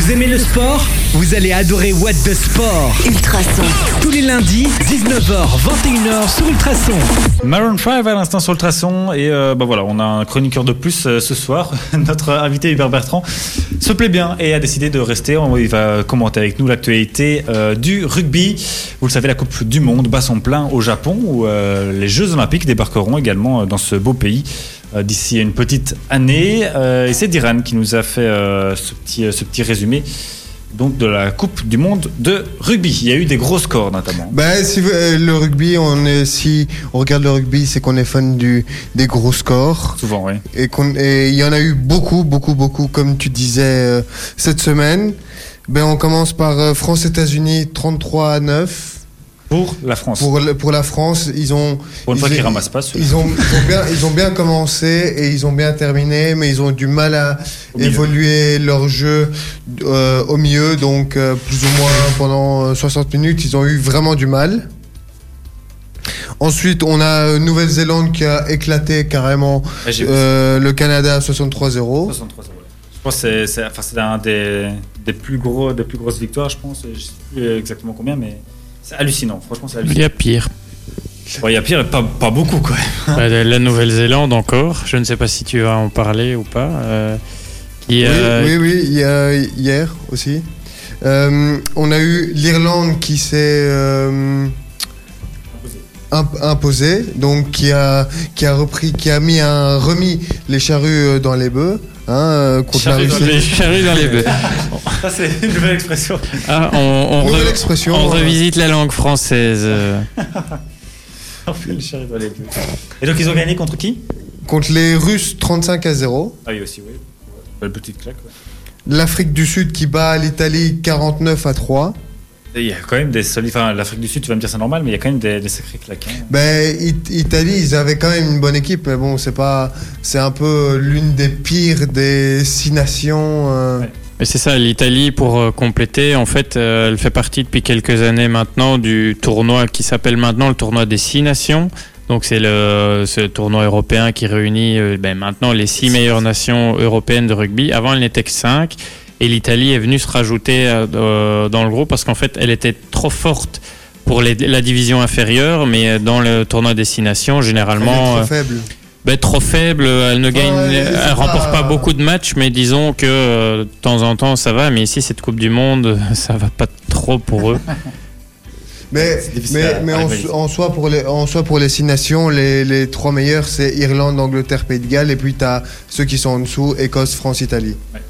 [SPEAKER 8] Vous aimez le sport? Vous allez adorer What the Sport.
[SPEAKER 1] Ultrason.
[SPEAKER 8] Tous les lundis, 19h, 21h sur Ultrason.
[SPEAKER 3] Maroon 5 à l'instant sur le traçon et euh, bah voilà on a un chroniqueur de plus euh, ce soir notre invité Hubert Bertrand se plaît bien et a décidé de rester On- il va commenter avec nous l'actualité euh, du rugby vous le savez la coupe du monde bat son plein au Japon où euh, les Jeux Olympiques débarqueront également dans ce beau pays d'ici une petite année Euh, et c'est Diran qui nous a fait euh, ce petit euh, ce petit résumé donc de la coupe du monde de rugby il y a eu des gros scores notamment
[SPEAKER 4] Ben, si euh, le rugby, on est, si on regarde le rugby, c'est qu'on est fan du, des gros scores.
[SPEAKER 3] souvent oui
[SPEAKER 4] Et il y en a eu beaucoup, beaucoup, beaucoup, comme tu disais euh, cette semaine. Ben, on commence par euh, France-États-Unis 33 à 9.
[SPEAKER 3] Pour la France
[SPEAKER 4] Pour, le- pour la France, ils ont.
[SPEAKER 3] Pour une fois
[SPEAKER 4] ils-
[SPEAKER 3] qu'ils ramassent pas.
[SPEAKER 4] Ils ont, ils, ont bien, ils ont bien commencé et ils ont bien terminé, mais ils ont du mal à
[SPEAKER 3] Au milieu.
[SPEAKER 4] évoluer leur jeu euh, au milieu. Donc, euh, plus ou moins pendant euh, 60 minutes, ils ont eu vraiment du mal. Ensuite, on a euh, Nouvelle-Zélande qui a éclaté carrément euh, le Canada à 63-0.
[SPEAKER 3] 63 ouais. Je pense que c'est- enfin, un des, des, plus gros, des plus grosses victoires, je pense. Je sais plus exactement combien, mais c'est hallucinant. Franchement, c'est
[SPEAKER 5] Il y a pire.
[SPEAKER 3] Il y a pire, pas, pas beaucoup, quoi.
[SPEAKER 5] Bah, la Nouvelle-Zélande encore. Je ne sais pas si tu vas en parler ou pas. euh, qui,
[SPEAKER 4] Oui,
[SPEAKER 5] euh,
[SPEAKER 4] oui, oui, il y a- hier aussi. Euh, on a eu l'Irlande qui s'est euh, imp- imposée, donc qui a, qui a repris, qui a mis un, remis les charrues dans les bœufs. Hein, euh, contre la
[SPEAKER 3] dans
[SPEAKER 4] Russie.
[SPEAKER 5] dans les bœufs.
[SPEAKER 3] Ça, c'est une nouvelle expression.
[SPEAKER 5] Ah, on, on,
[SPEAKER 4] Nouvelle
[SPEAKER 5] re-
[SPEAKER 4] expression.
[SPEAKER 5] on
[SPEAKER 4] euh,
[SPEAKER 5] revisite la langue française.
[SPEAKER 3] On fait le charrue dans les bœufs. Et donc, ils ont gagné contre qui?
[SPEAKER 4] Contre les Russes 35 à 0.
[SPEAKER 3] Ah oui, aussi, oui. Belle petite claque, ouais.
[SPEAKER 4] L'Afrique du Sud qui bat l'Italie 49 à 3.
[SPEAKER 3] Il y a quand même des solides. Enfin, l'Afrique du Sud, tu vas me dire c'est normal, mais il y a quand même des, des sacrés claques. hein.
[SPEAKER 4] Ben, It- Italie, ils avaient quand même une bonne équipe, mais bon, c'est pas, c'est un peu l'une des pires des six nations. euh.
[SPEAKER 3] Ouais.
[SPEAKER 5] Mais c'est ça, l'Italie, pour euh, compléter, en fait, euh, elle fait partie depuis quelques années maintenant du tournoi qui s'appelle maintenant le tournoi des six nations. Donc c'est le ce tournoi européen qui réunit euh, ben, maintenant les six meilleures nations européennes de rugby. Avant, elle n'était que cinq. Et l'Italie est venue se rajouter euh, euh, dans le groupe parce qu'en fait, elle était trop forte pour les- la division inférieure, mais euh, dans le tournoi des six nations,
[SPEAKER 4] Elle est
[SPEAKER 5] généralement,
[SPEAKER 4] trop faible.
[SPEAKER 5] ben, trop faible, elle ne gagne, elle remporte pas
[SPEAKER 4] pas-
[SPEAKER 5] beaucoup de matchs, mais disons que euh, de temps en temps ça va. Mais ici, cette Coupe du Monde, ça va pas trop pour eux.
[SPEAKER 4] Mais,
[SPEAKER 3] C'est difficile
[SPEAKER 4] mais,
[SPEAKER 3] à-
[SPEAKER 4] mais
[SPEAKER 3] à
[SPEAKER 4] en, en soi, pour les, en soi, pour les six nations, les, les trois meilleurs, c'est Irlande, Angleterre, Pays de Galles. Et puis, tu as ceux qui sont en dessous Écosse, France, Italie.
[SPEAKER 3] Ouais.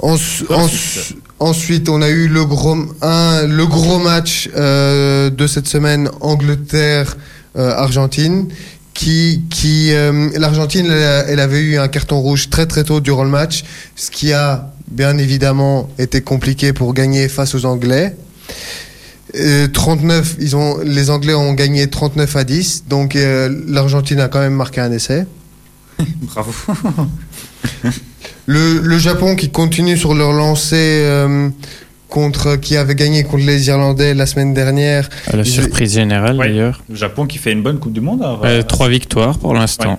[SPEAKER 4] Ens-
[SPEAKER 3] Ensuite.
[SPEAKER 4] ens- ensuite, on a eu le gros, un, le gros match euh, de cette semaine, Angleterre-Argentine. qui, qui euh, l'Argentine, elle, avait eu un carton rouge très très tôt durant le match, ce qui a bien évidemment été compliqué pour gagner face aux Anglais. Euh, 39, ils ont, les Anglais ont gagné 39 à 10, donc euh, l'Argentine a quand même marqué un essai.
[SPEAKER 3] Bravo.
[SPEAKER 4] Le, le Japon qui continue sur leur lancée euh, contre, qui avait gagné contre les Irlandais la semaine dernière.
[SPEAKER 5] À la surprise générale
[SPEAKER 3] Ouais.
[SPEAKER 5] d'ailleurs.
[SPEAKER 3] Le Japon qui fait une bonne Coupe du Monde. alors,
[SPEAKER 5] Euh,
[SPEAKER 3] euh,
[SPEAKER 5] trois victoires pour l'instant.
[SPEAKER 3] Ouais.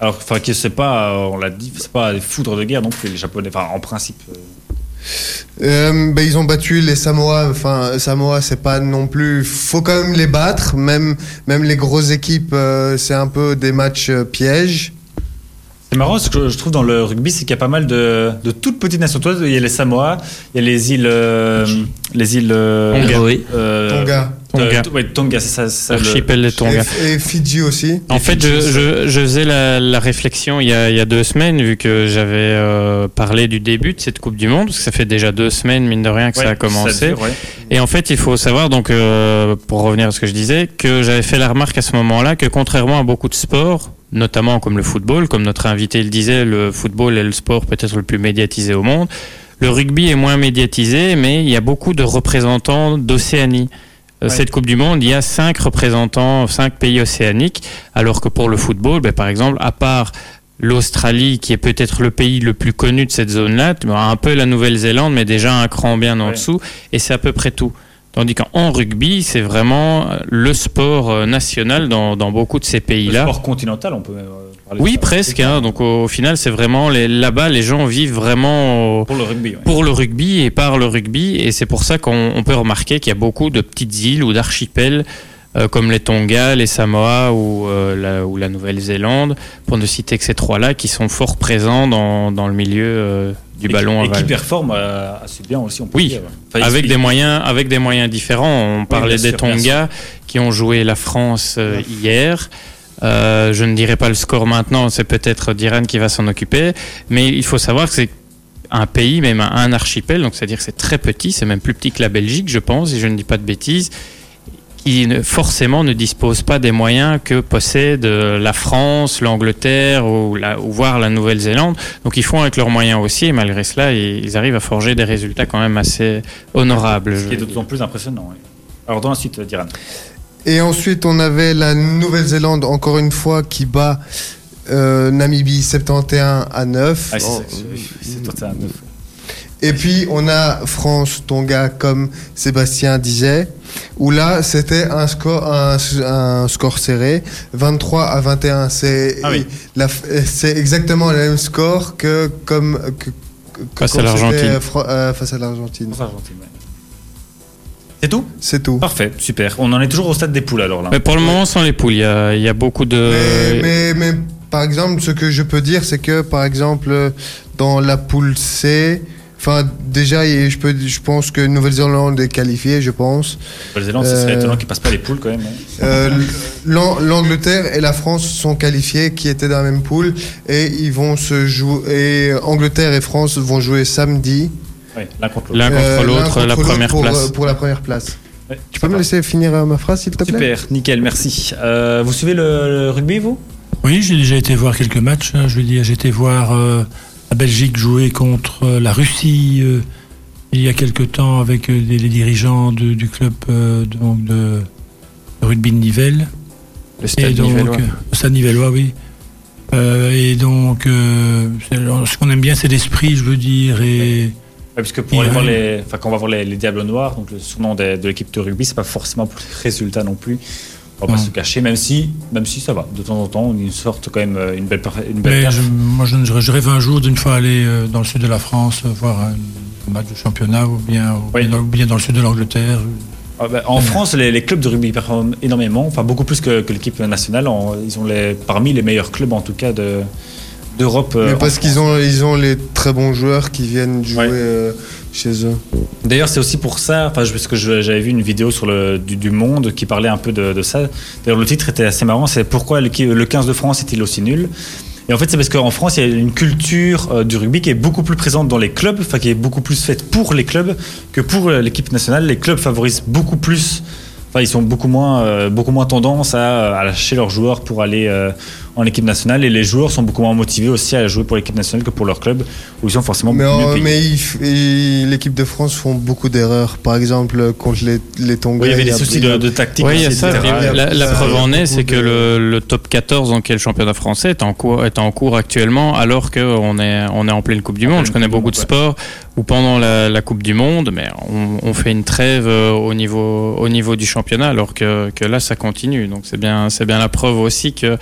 [SPEAKER 3] Alors, enfin, que c'est pas, on l'a dit, c'est pas des foudres de guerre non plus, les Japonais. Enfin, en principe. euh,
[SPEAKER 4] Euh, ben, ils ont battu les Samoa. Enfin, Samoa, c'est pas non plus. Faut quand même les battre. Même, même les grosses équipes, euh, c'est un peu des matchs euh, pièges.
[SPEAKER 3] C'est marrant, ce que je trouve dans le rugby, c'est qu'il y a pas mal de, de toutes petites nations. Toi, il y a les Samoa, il y a les îles. euh, les îles. euh,
[SPEAKER 5] Tonga.
[SPEAKER 3] Euh,
[SPEAKER 4] Tonga.
[SPEAKER 3] euh,
[SPEAKER 5] Tonga.
[SPEAKER 3] ouais, Tonga, c'est ça.
[SPEAKER 5] Archipel de Tonga.
[SPEAKER 4] Et, et Fidji aussi.
[SPEAKER 5] En fait, je, je, je faisais la, la réflexion il y, a, il y a deux semaines, vu que j'avais euh, parlé du début de cette Coupe du Monde, parce que ça fait déjà deux semaines, mine de rien, que
[SPEAKER 3] Ouais,
[SPEAKER 5] ça a commencé.
[SPEAKER 3] dure, ouais.
[SPEAKER 5] Et en fait, il faut savoir, donc, euh, pour revenir à ce que je disais, que j'avais fait la remarque à ce moment-là que contrairement à beaucoup de sports, notamment comme le football, comme notre invité le disait, le football est le sport peut-être le plus médiatisé au monde. Le rugby est moins médiatisé, mais il y a beaucoup de représentants d'Océanie. Euh,
[SPEAKER 3] Ouais.
[SPEAKER 5] Cette Coupe du Monde, il y a cinq représentants, cinq pays océaniques, alors que pour le football, ben, par exemple, à part l'Australie, qui est peut-être le pays le plus connu de cette zone-là, un peu la Nouvelle-Zélande, mais déjà un cran bien en
[SPEAKER 3] Ouais.
[SPEAKER 5] dessous, et c'est à peu près tout. Tandis qu'en rugby, c'est vraiment euh, le sport euh, national dans, dans beaucoup de ces
[SPEAKER 3] Le
[SPEAKER 5] pays-là.
[SPEAKER 3] sport continental, on peut euh, parler de
[SPEAKER 5] Oui,
[SPEAKER 3] ça.
[SPEAKER 5] presque. hein. donc au, au final, c'est vraiment là-bas, les gens vivent vraiment au-
[SPEAKER 3] Pour le rugby, ouais.
[SPEAKER 5] pour le rugby et par le rugby. Et c'est pour ça qu'on on peut remarquer qu'il y a beaucoup de petites îles ou d'archipels comme les Tonga, les Samoa ou, euh, la, ou la Nouvelle-Zélande, pour ne citer que ces trois-là, qui sont fort présents dans, dans le milieu euh, du
[SPEAKER 3] Et
[SPEAKER 5] ballon
[SPEAKER 3] qui- Et qui performe euh, assez bien aussi, on peut
[SPEAKER 5] Oui,
[SPEAKER 3] dire. Enfin,
[SPEAKER 5] Avec des moyens, avec des moyens différents. On parlait des
[SPEAKER 3] sûr,
[SPEAKER 5] Tonga qui ont joué la France euh, hier. Euh, je ne dirai pas le score maintenant, c'est peut-être Diran qui va s'en occuper. Mais il faut savoir que c'est un pays, même un, archipel, donc c'est-à-dire que c'est très petit, c'est même plus petit que la Belgique, je pense, si je ne dis pas de bêtises, qui ne- forcément ne dispose pas des moyens que possède euh, la France, l'Angleterre ou, la, ou voire la Nouvelle-Zélande. Donc ils font avec leurs moyens aussi, et malgré cela, ils, ils arrivent à forger des résultats quand même assez honorables.
[SPEAKER 3] Ce qui est d'autant plus impressionnant. Alors, dans la suite, euh, Diran.
[SPEAKER 4] Et ensuite, on avait la Nouvelle-Zélande, encore une fois, qui bat euh, Namibie 71 à 9.
[SPEAKER 3] Ah, c'est
[SPEAKER 4] En-
[SPEAKER 3] ça, c'est- c'est tout ça, neuf.
[SPEAKER 4] Et puis, on a France-Tonga, comme Sébastien disait, où là, c'était un score, un, un score serré, 23 à 21. C'est
[SPEAKER 3] Ah oui.
[SPEAKER 4] c'est exactement le même score que comme que, que
[SPEAKER 5] Face à l'Argentine.
[SPEAKER 4] euh, euh, face à l'Argentine.
[SPEAKER 3] France, ouais. C'est tout?
[SPEAKER 4] C'est tout.
[SPEAKER 3] Parfait, super. On en est toujours au stade des poules alors là.
[SPEAKER 5] Mais pour le moment, sans les poules, il y a, il y a beaucoup de.
[SPEAKER 4] Mais, mais, mais par exemple, ce que je peux dire, c'est que par exemple, dans la poule C, enfin déjà, je, peux, je pense que Nouvelle-Zélande est qualifiée, je pense.
[SPEAKER 3] Nouvelle-Zélande, ce serait
[SPEAKER 4] Euh,
[SPEAKER 3] étonnant qu'ils passent pas les poules quand même. hein.
[SPEAKER 4] Euh, l'An- L'Angleterre et la France sont qualifiés, qui étaient dans la même poule, et ils vont se jouer. Et Angleterre et France vont jouer samedi.
[SPEAKER 3] Ouais, l'un contre l'autre.
[SPEAKER 4] Euh,
[SPEAKER 5] la première
[SPEAKER 4] pour,
[SPEAKER 5] place.
[SPEAKER 4] Pour la première place.
[SPEAKER 3] Ouais,
[SPEAKER 4] Tu peux me laisser finir ma phrase, s'il te plaît?
[SPEAKER 3] Super, nickel, merci. Euh, vous suivez le, le rugby, vous?
[SPEAKER 7] Oui, j'ai déjà été voir quelques matchs. hein, je veux dire, j'ai été voir euh, la Belgique jouer contre euh, la Russie euh, il y a quelque temps avec euh, les, les dirigeants de- du club euh, donc de, de rugby de Nivelles.
[SPEAKER 5] Le
[SPEAKER 7] Et donc,
[SPEAKER 5] nivellois.
[SPEAKER 7] Stade Nivellois, oui. Euh, et donc, euh, ce qu'on aime bien, c'est l'esprit, je veux dire. Et
[SPEAKER 3] Ouais, Puisque pour
[SPEAKER 7] Et
[SPEAKER 3] aller voir
[SPEAKER 7] ouais.
[SPEAKER 3] les, enfin quand on va voir les, les Diables Noirs, donc le surnom de, de l'équipe de rugby, c'est pas forcément pour les résultats non plus. On va pas
[SPEAKER 7] Non.
[SPEAKER 3] se cacher, même si, même si ça va. De temps en temps, ils sortent quand même une belle, une belle
[SPEAKER 7] mais
[SPEAKER 3] perf.
[SPEAKER 7] je- moi, je, je rêve un jour d'une fois aller euh, dans le sud de la France euh, voir un match de championnat ou bien, ou
[SPEAKER 3] Oui.
[SPEAKER 7] bien dans, ou bien dans le sud de l'Angleterre.
[SPEAKER 3] Ah bah, en France, les, les clubs de rugby performent énormément, enfin beaucoup plus que, que l'équipe nationale. En- ils ont les, parmi les meilleurs clubs en tout cas de d'Europe. euh,
[SPEAKER 4] Mais parce qu'ils ont, ils ont les très bons joueurs qui viennent jouer
[SPEAKER 3] Ouais.
[SPEAKER 4] euh,
[SPEAKER 3] D'ailleurs, c'est aussi pour ça, parce que j'avais vu une vidéo sur le du, Monde qui parlait un peu de, ça. D'ailleurs, le titre était assez marrant. C'est pourquoi le, le 15 de France est-il aussi nul? Et en fait, c'est parce qu'en France, il y a une culture euh, du rugby qui est beaucoup plus présente dans les clubs, enfin, qui est beaucoup plus faite pour les clubs que pour euh, l'équipe nationale. Les clubs favorisent beaucoup plus. Enfin, ils sont beaucoup moins, euh, beaucoup moins tendance à, à lâcher leurs joueurs pour aller en équipe nationale et les joueurs sont beaucoup moins motivés aussi à jouer pour l'équipe nationale que pour leur club où ils sont forcément
[SPEAKER 4] Mais,
[SPEAKER 3] beaucoup mieux
[SPEAKER 4] en-
[SPEAKER 3] payés.
[SPEAKER 4] mais il l'équipe de France font beaucoup d'erreurs. Par exemple, contre les, les Tonga.
[SPEAKER 3] Oui, il y avait des soucis de, de tactique.
[SPEAKER 5] Oui, il y a
[SPEAKER 3] aussi,
[SPEAKER 5] ça. La, la- la
[SPEAKER 4] Ça,
[SPEAKER 5] preuve en est, c'est que le, le top 14 dans quel championnat français est en cours, est en cours actuellement, alors qu'on est, on est en pleine Coupe du Monde. Je connais beaucoup de sports où pendant la, la Coupe du Monde, mais on, on fait une trêve euh, au niveau, au niveau du championnat, alors que, que là, ça continue. Donc c'est bien, c'est bien la preuve aussi que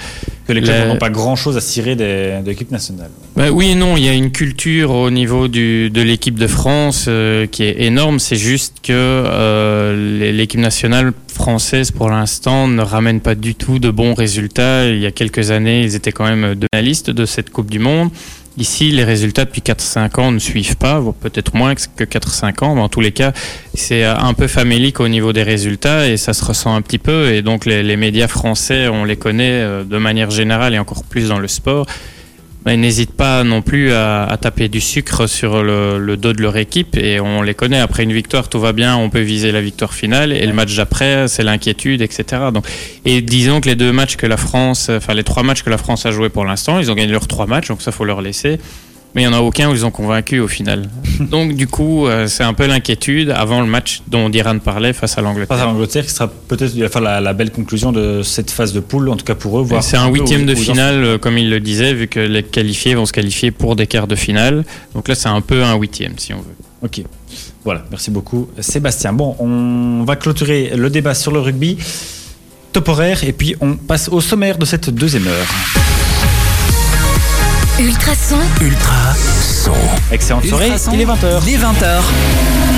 [SPEAKER 3] que les clubs n'ont pas grand chose à cirer des, de l'équipe nationale.
[SPEAKER 5] Bah oui et non, il y a une culture au niveau du, de l'équipe de France euh, qui est énorme. C'est juste que euh, l'équipe nationale française, pour l'instant, ne ramène pas du tout de bons résultats. Il y a quelques années, ils étaient quand même deux finalistes de cette Coupe du Monde. Ici, les résultats depuis 4-5 ans ne suivent pas, peut-être moins que 4-5 ans, mais en tous les cas, c'est un peu famélique au niveau des résultats et ça se ressent un petit peu. Et donc, les, les médias français, on les connaît euh, de manière générale et encore plus dans le sport. Mais n'hésite pas non plus à, à taper du sucre sur le, le dos de leur équipe et on les connaît. Après une victoire, tout va bien, on peut viser la victoire finale et le match d'après, c'est l'inquiétude, etc. Donc, et disons que les deux matchs que la France, enfin les trois matchs que la France a joué pour l'instant, ils ont gagné leurs trois matchs, donc ça faut leur laisser. Mais il n'y en a aucun où ils ont convaincu au final. Donc du coup, euh, c'est un peu l'inquiétude avant le match dont Diran parlait face à l'Angleterre.
[SPEAKER 3] Face à l'Angleterre, qui sera peut-être enfin, la, la belle conclusion de cette phase de poule, en tout cas pour eux.
[SPEAKER 5] C'est un huitième de finale, euh, comme il le disait, vu que les qualifiés vont se qualifier pour des quarts de finale. Donc là, c'est un peu un huitième, si on veut.
[SPEAKER 3] Ok. Voilà, merci beaucoup Sébastien. Bon, on va clôturer le débat sur le rugby. Top horaire et puis on passe au sommaire de cette deuxième heure.
[SPEAKER 1] Ultrason,
[SPEAKER 2] Ultra son.
[SPEAKER 3] Excellente soirée,
[SPEAKER 8] Ultrason,
[SPEAKER 3] il est 20h.
[SPEAKER 8] Les 20h.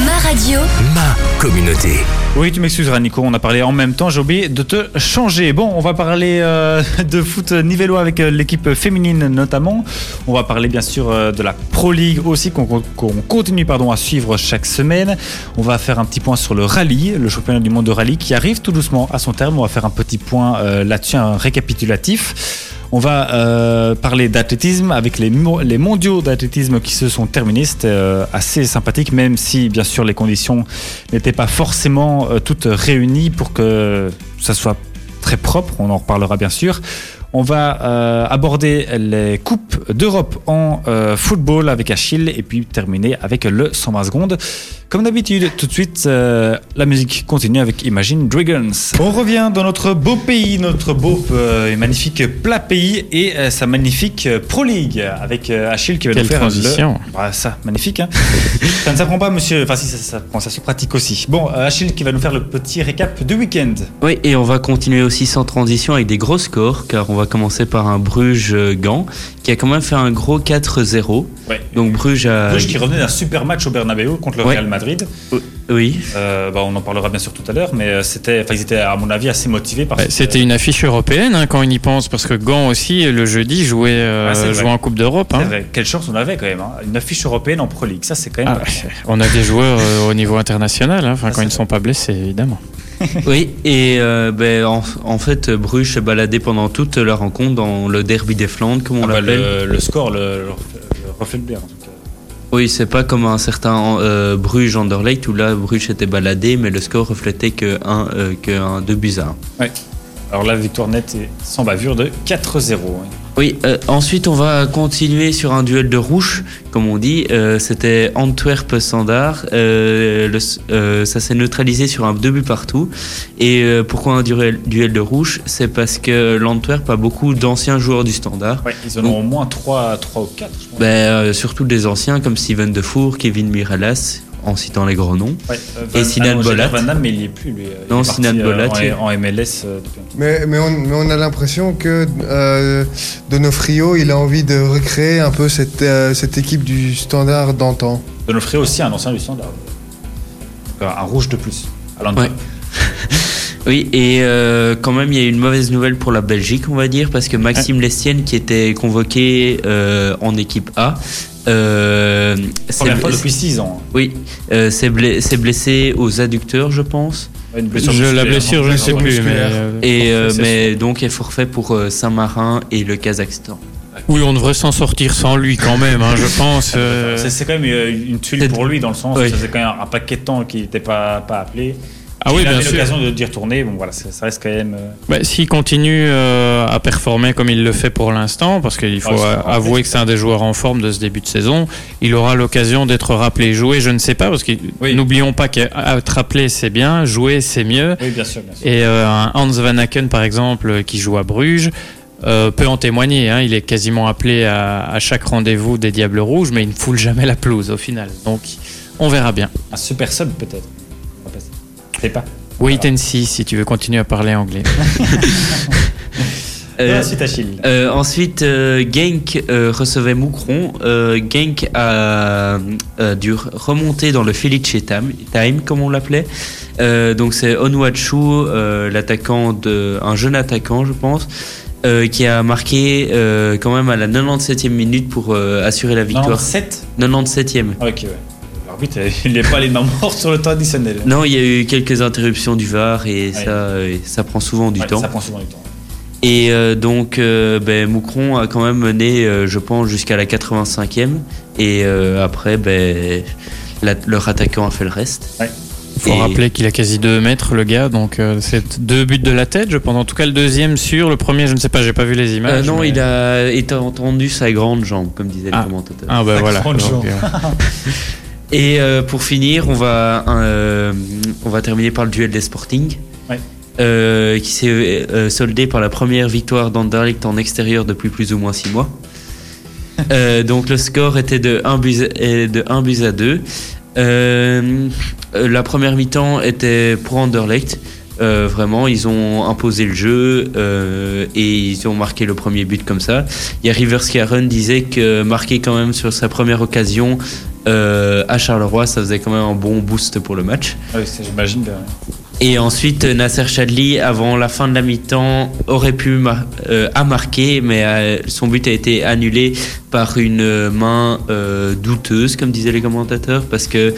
[SPEAKER 1] ma radio,
[SPEAKER 2] Ma communauté.
[SPEAKER 3] Oui, tu m'excuseras Nico, on a parlé en même temps, j'ai oublié de te changer. Bon, on va parler euh, de foot nivellois avec euh, l'équipe féminine notamment. On va parler bien sûr euh, de la Pro League aussi qu'on continue pardon, à suivre chaque semaine. On va faire un petit point sur le rallye, le championnat du monde de rallye qui arrive tout doucement à son terme. On va faire un petit point euh, là-dessus, un récapitulatif. On va euh, parler d'athlétisme avec les, mo- les mondiaux d'athlétisme qui se sont terminés. Euh, assez sympathique, même si bien sûr les conditions n'étaient pas forcément euh, toutes réunies pour que ça soit très propre. On en reparlera bien sûr. On va euh, aborder les coupes d'Europe en euh, football avec Achille et puis terminer avec le 120 secondes. Comme d'habitude, tout de suite, euh, la musique continue avec Imagine Dragons. On revient dans notre beau pays, notre beau euh, et magnifique plat pays et euh, sa magnifique Pro League avec euh, Achille qui va
[SPEAKER 5] Quelle
[SPEAKER 3] nous faire
[SPEAKER 5] transition.
[SPEAKER 3] le... Bah, ça, magnifique. Hein ça ne s'apprend pas, monsieur. Enfin, si, ça s'apprend, ça se pratique aussi. Bon, euh, Achille qui va nous faire le petit récap du week-end.
[SPEAKER 6] Oui, et on va continuer aussi sans transition avec des gros scores, car on va commencer par un Bruges-Gand, qui a quand même fait un gros 4-0.
[SPEAKER 3] Ouais.
[SPEAKER 6] Donc Bruges a...
[SPEAKER 3] Bruges qui revenait d'un super match au Bernabeu contre le
[SPEAKER 6] Ouais.
[SPEAKER 3] Real Madrid.
[SPEAKER 6] Oui,
[SPEAKER 3] Euh, bah, on en parlera bien sûr tout à l'heure, mais euh, c'était, enfin, ils étaient à mon avis assez motivés que
[SPEAKER 5] C'était une affiche européenne hein, quand on y pense, parce que Gand aussi, le jeudi, jouait, euh,
[SPEAKER 3] Ah,
[SPEAKER 5] jouait en Coupe d'Europe. Hein.
[SPEAKER 3] Quelle chance on avait quand même. hein. Une affiche européenne en Pro League, ça c'est quand même.
[SPEAKER 5] Ah, on a des joueurs euh, au niveau international, hein, enfin,
[SPEAKER 3] Ah,
[SPEAKER 5] quand ils ne sont pas blessés, évidemment.
[SPEAKER 6] oui, et euh, ben, en, en fait, Bruges s'est baladé pendant toute la rencontre dans le derby des Flandres, comme on
[SPEAKER 3] Ah bah,
[SPEAKER 6] l'appelle.
[SPEAKER 3] le, le score le, reflète bien en tout cas.
[SPEAKER 6] Oui, c'est pas comme un certain euh, Bruges Anderlecht où là Bruges était baladé, mais le score reflétait que un, euh, que un 2 buts à 1.
[SPEAKER 3] Alors la victoire nette est sans bavure de 4-0. hein.
[SPEAKER 6] Oui, euh, ensuite on va continuer sur un duel de rouge, comme on dit. Euh, C'était Antwerp Standard. Euh, le- euh, ça s'est neutralisé sur un 2 buts partout. Et euh, pourquoi un duel, duel de rouge? C'est parce que l'Antwerp a beaucoup d'anciens joueurs du Standard.
[SPEAKER 3] Ouais, ils en ont au moins 3, 3 ou 4, je pense.
[SPEAKER 6] Ben, euh, surtout des anciens comme Steven Defour, Kevin Mirelas, en citant les gros noms.
[SPEAKER 3] Ouais, euh,
[SPEAKER 6] Et Sinan
[SPEAKER 3] ah
[SPEAKER 6] Bolat.
[SPEAKER 3] dire Van Damme, mais il n'y est plus lui. Il
[SPEAKER 6] Non,
[SPEAKER 3] est parti,
[SPEAKER 6] Sinan
[SPEAKER 3] euh,
[SPEAKER 6] Bolat,
[SPEAKER 3] en- MLS euh, depuis.
[SPEAKER 4] Mais, mais, on, mais on a l'impression que euh, Donofrio, il a envie de recréer un peu cette, euh, cette équipe du standard d'antan.
[SPEAKER 3] Donofrio aussi, un ancien du standard. Un rouge de plus. À.
[SPEAKER 6] Oui, et euh, quand même, il y a une mauvaise nouvelle pour la Belgique, on va dire, parce que Maxime Lestienne, qui était convoqué euh, en équipe A, Euh,
[SPEAKER 3] Première fois
[SPEAKER 6] blessé-
[SPEAKER 3] depuis 6 ans.
[SPEAKER 6] Oui, euh, blé- s'est blessé aux adducteurs, je pense.
[SPEAKER 3] Une blessure
[SPEAKER 5] Je, la blessure, je ne sais plus. Mais, euh,
[SPEAKER 6] Et euh,
[SPEAKER 5] c'est
[SPEAKER 6] mais donc est forfait pour euh, Saint-Marin et le Kazakhstan.
[SPEAKER 5] Oui, on devrait s'en sortir sans lui quand même, hein, je pense. euh.
[SPEAKER 3] C'est- C'est quand même une tuile
[SPEAKER 6] C'est-
[SPEAKER 3] pour lui dans le sens
[SPEAKER 6] Oui.
[SPEAKER 3] ça faisait quand même un paquet de temps qu'il n'était pas, pas appelé.
[SPEAKER 5] Ah oui,
[SPEAKER 3] il a
[SPEAKER 5] bien sûr.
[SPEAKER 3] l'occasion de d'y retourner. Bon voilà, ça, ça reste quand même. euh,
[SPEAKER 5] Bah, S'il continue euh, à performer comme il le fait pour l'instant, parce qu'il faut euh, avouer que c'est un des joueurs en forme de ce début de saison, il aura l'occasion d'être rappelé jouer, je ne sais pas, parce que
[SPEAKER 3] Oui.
[SPEAKER 5] n'oublions pas qu'être rappelé c'est bien, jouer c'est mieux.
[SPEAKER 3] Oui, bien sûr, bien sûr.
[SPEAKER 5] Et euh, Hans Van Aken, par exemple, qui joue à Bruges, euh, peut en témoigner. hein. Il est quasiment appelé à, à chaque rendez-vous des Diables Rouges, mais il ne foule jamais la pelouse au final. Donc, on verra bien.
[SPEAKER 3] Un super sub peut-être. Sais pas.
[SPEAKER 5] Wait and see si tu veux continuer à parler anglais.
[SPEAKER 6] Euh,
[SPEAKER 3] Ensuite Achille.
[SPEAKER 6] Euh, ensuite, euh, Genk euh, recevait Moucron. Euh, Genk a dû remonter dans le Felice Time, time comme on l'appelait. Euh, donc c'est Onwachu, euh, l'attaquant de, un jeune attaquant, je pense, euh, qui a marqué euh, quand même à la 97e minute pour euh, assurer la victoire.
[SPEAKER 3] 7
[SPEAKER 6] 97e.
[SPEAKER 3] Ok, ouais. L'arbitre, il n'est pas allé de main morte sur le temps additionnel.
[SPEAKER 6] Non, il y a eu quelques interruptions du VAR et
[SPEAKER 3] Ouais.
[SPEAKER 6] ça, euh, ça prend souvent du
[SPEAKER 3] Ouais,
[SPEAKER 6] temps.
[SPEAKER 3] Ça prend souvent du temps.
[SPEAKER 6] Et euh, donc, euh, ben, Moucron a quand même mené, euh, je pense, jusqu'à la 85e. Et euh, après, ben, la- leur attaquant a fait le reste.
[SPEAKER 5] Il faut
[SPEAKER 6] Et-
[SPEAKER 5] rappeler qu'il a quasi 2 mètres, le gars, donc euh, c'est deux buts de la tête, je pense. En tout cas, le deuxième sur, le premier, je ne sais pas, j'ai pas vu les
[SPEAKER 6] Euh,
[SPEAKER 5] images.
[SPEAKER 6] non,
[SPEAKER 5] mais-
[SPEAKER 6] il a été entendu sa grande jambe, comme disaient
[SPEAKER 5] Ah.
[SPEAKER 6] les commentateurs.
[SPEAKER 5] Ah, bah voilà.
[SPEAKER 6] Et euh, pour finir, on va, euh, on va terminer par le duel des Sporting.
[SPEAKER 3] Ouais.
[SPEAKER 6] Euh, qui s'est soldé par la première victoire d'Anderlecht en extérieur depuis plus ou moins 6 mois. Donc le score était de 1 but, de 1 but à 2. Euh, euh, la première mi-temps était pour Anderlecht. Euh, vraiment, ils ont imposé le jeu euh, et ils ont marqué le premier but comme ça. Il y a Rivers Karen disait que marquer quand même sur sa première occasion euh, à Charleroi, ça faisait quand même un bon boost pour le match.
[SPEAKER 3] Ah oui, j'imagine bien.
[SPEAKER 6] Et ensuite, Nasser Chadli, avant la fin de la mi-temps, aurait pu mar- euh, a marqué, mais euh, son but a été annulé par une main euh, douteuse, comme disaient les commentateurs, parce que